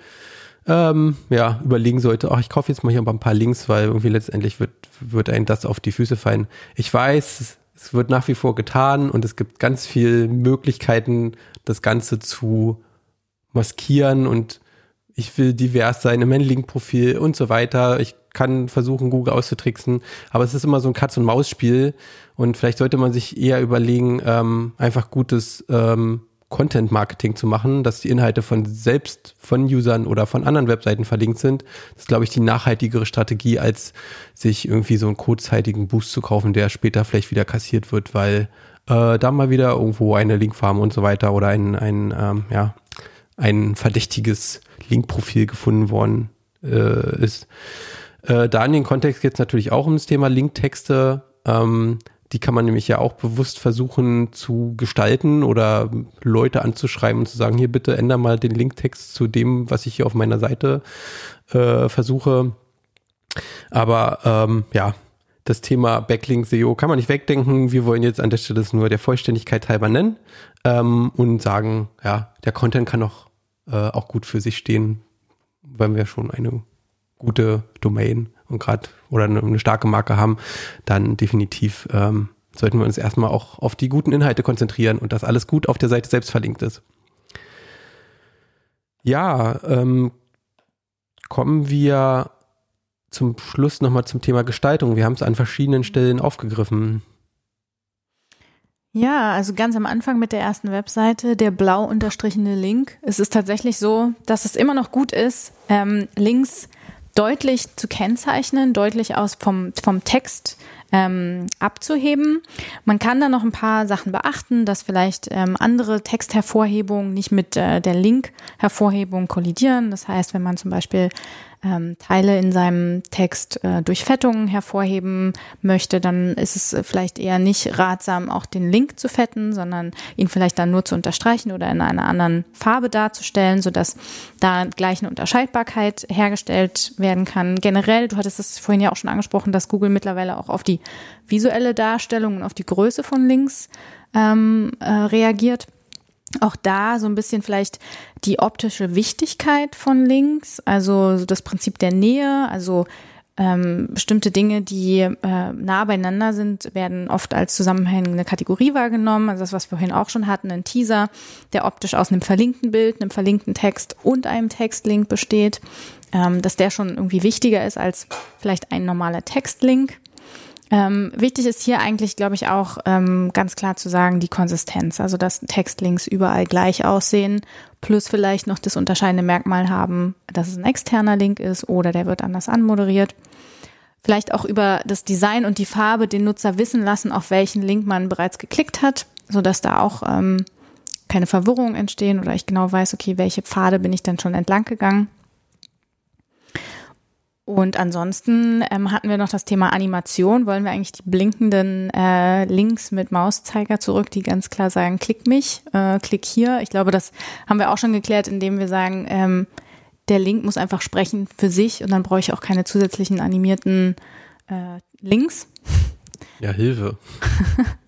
ähm, ja überlegen sollte, ach, ich kaufe jetzt mal hier ein paar Links, weil irgendwie letztendlich wird, wird einem das auf die Füße fallen. Ich weiß, es wird nach wie vor getan und es gibt ganz viele Möglichkeiten, das Ganze zu maskieren und ich will divers sein in meinem Link-Profil und so weiter. Ich kann versuchen, Google auszutricksen, aber es ist immer so ein Katz-und-Maus-Spiel und vielleicht sollte man sich eher überlegen, ähm, einfach gutes ähm, Content-Marketing zu machen, dass die Inhalte von selbst von Usern oder von anderen Webseiten verlinkt sind. Das ist, glaube ich, die nachhaltigere Strategie, als sich irgendwie so einen kurzzeitigen Boost zu kaufen, der später vielleicht wieder kassiert wird, weil äh, da mal wieder irgendwo eine Linkfarm und so weiter oder ein, ein ähm, ja, ein verdächtiges Linkprofil gefunden worden äh, ist. Äh, da in den Kontext geht es natürlich auch um das Thema Linktexte. Ähm, die kann man nämlich ja auch bewusst versuchen zu gestalten oder Leute anzuschreiben und zu sagen, hier bitte ändere mal den Linktext zu dem, was ich hier auf meiner Seite äh, versuche. Aber ähm, ja, das Thema Backlink SEO kann man nicht wegdenken. Wir wollen jetzt an der Stelle es nur der Vollständigkeit halber nennen ähm, und sagen, ja, der Content kann auch, äh, auch gut für sich stehen, wenn wir schon eine gute Domain und gerade oder eine, eine, starke Marke haben, dann definitiv ähm, sollten wir uns erstmal auch auf die guten Inhalte konzentrieren und dass alles gut auf der Seite selbst verlinkt ist. Ja, ähm, kommen wir zum Schluss nochmal zum Thema Gestaltung. Wir haben es an verschiedenen Stellen aufgegriffen. Ja, also ganz am Anfang mit der ersten Webseite, der blau unterstrichene Link. Es ist tatsächlich so, dass es immer noch gut ist, ähm, Links deutlich zu kennzeichnen, deutlich aus vom, vom Text ähm, abzuheben. Man kann da noch ein paar Sachen beachten, dass vielleicht ähm, andere Texthervorhebungen nicht mit äh, der Link-Hervorhebung kollidieren. Das heißt, wenn man zum Beispiel ähm, Teile in seinem Text äh, durch Fettungen hervorheben möchte, dann ist es vielleicht eher nicht ratsam, auch den Link zu fetten, sondern ihn vielleicht dann nur zu unterstreichen oder in einer anderen Farbe darzustellen, sodass da gleich eine Unterscheidbarkeit hergestellt werden kann. Generell, du hattest es vorhin ja auch schon angesprochen, dass Google mittlerweile auch auf die visuelle Darstellung und auf die Größe von Links ähm, äh, reagiert auch da so ein bisschen vielleicht die optische Wichtigkeit von Links, also das Prinzip der Nähe, also ähm, bestimmte Dinge, die äh, nah beieinander sind, werden oft als zusammenhängende Kategorie wahrgenommen. Also das, was wir vorhin auch schon hatten, ein Teaser, der optisch aus einem verlinkten Bild, einem verlinkten Text und einem Textlink besteht, ähm, dass der schon irgendwie wichtiger ist als vielleicht ein normaler Textlink. Ähm, wichtig ist hier eigentlich, glaube ich, auch ähm, ganz klar zu sagen, die Konsistenz. Also, dass Textlinks überall gleich aussehen, plus vielleicht noch das unterscheidende Merkmal haben, dass es ein externer Link ist oder der wird anders anmoderiert. Vielleicht auch über das Design und die Farbe den Nutzer wissen lassen, auf welchen Link man bereits geklickt hat, sodass da auch ähm, keine Verwirrung entstehen oder ich genau weiß, okay, welche Pfade bin ich denn schon entlang gegangen. Und ansonsten ähm, hatten wir noch das Thema Animation. Wollen wir eigentlich die blinkenden äh, Links mit Mauszeiger zurück, die ganz klar sagen, klick mich, äh, klick hier. Ich glaube, das haben wir auch schon geklärt, indem wir sagen, ähm, der Link muss einfach sprechen für sich und dann brauche ich auch keine zusätzlichen animierten äh, Links. Ja, Hilfe.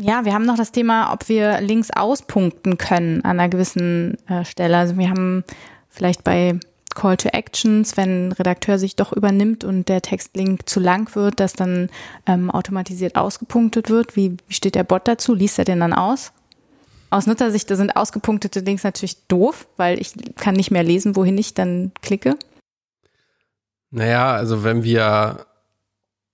Ja, wir haben noch das Thema, ob wir Links auspunkten können an einer gewissen äh, Stelle. Also wir haben vielleicht bei Call to Actions, wenn ein Redakteur sich doch übernimmt und der Textlink zu lang wird, dass dann ähm, automatisiert ausgepunktet wird. Wie, wie steht der Bot dazu? Liest er den dann aus? Aus Nutzersicht sind ausgepunktete Links natürlich doof, weil ich kann nicht mehr lesen, wohin ich dann klicke. Naja, also wenn wir,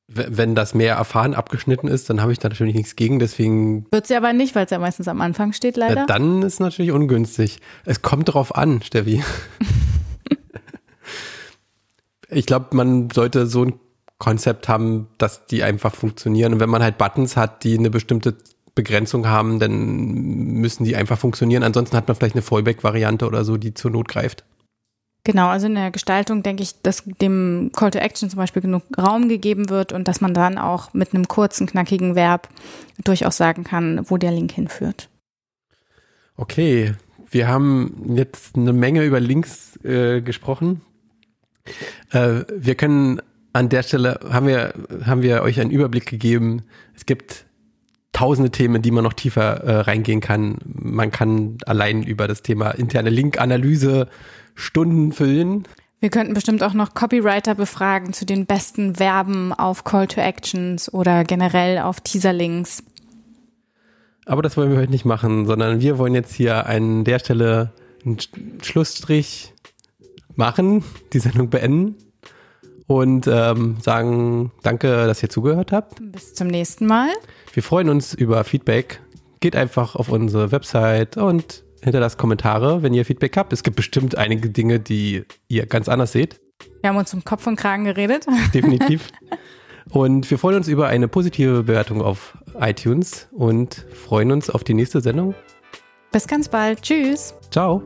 wenn das mehr erfahren abgeschnitten ist, dann habe ich da natürlich nichts gegen, deswegen. Wird sie aber nicht, weil es ja meistens am Anfang steht, leider. Ja, dann ist natürlich ungünstig. Es kommt drauf an, Steffi. ich glaube, man sollte so ein Konzept haben, dass die einfach funktionieren. Und wenn man halt Buttons hat, die eine bestimmte Begrenzung haben, dann müssen die einfach funktionieren. Ansonsten hat man vielleicht eine Fallback-Variante oder so, die zur Not greift. Genau, also in der Gestaltung denke ich, dass dem Call to Action zum Beispiel genug Raum gegeben wird und dass man dann auch mit einem kurzen, knackigen Verb durchaus sagen kann, wo der Link hinführt. Okay, wir haben jetzt eine Menge über Links äh, gesprochen. Äh, wir können an der Stelle, haben wir, haben wir euch einen Überblick gegeben. Es gibt tausende Themen, die man noch tiefer äh, reingehen kann. Man kann allein über das Thema interne Link-Analyse Stunden füllen. Wir könnten bestimmt auch noch Copywriter befragen zu den besten Verben auf Call to Actions oder generell auf Teaser-Links. Aber das wollen wir heute nicht machen, sondern wir wollen jetzt hier an der Stelle einen Schlussstrich machen, die Sendung beenden und ähm, sagen danke, dass ihr zugehört habt. Bis zum nächsten Mal. Wir freuen uns über Feedback. Geht einfach auf unsere Website und hinterlasst Kommentare, wenn ihr Feedback habt. Es gibt bestimmt einige Dinge, die ihr ganz anders seht. Wir haben uns um Kopf und Kragen geredet. Definitiv. Und wir freuen uns über eine positive Bewertung auf iTunes und freuen uns auf die nächste Sendung. Bis ganz bald. Tschüss. Ciao.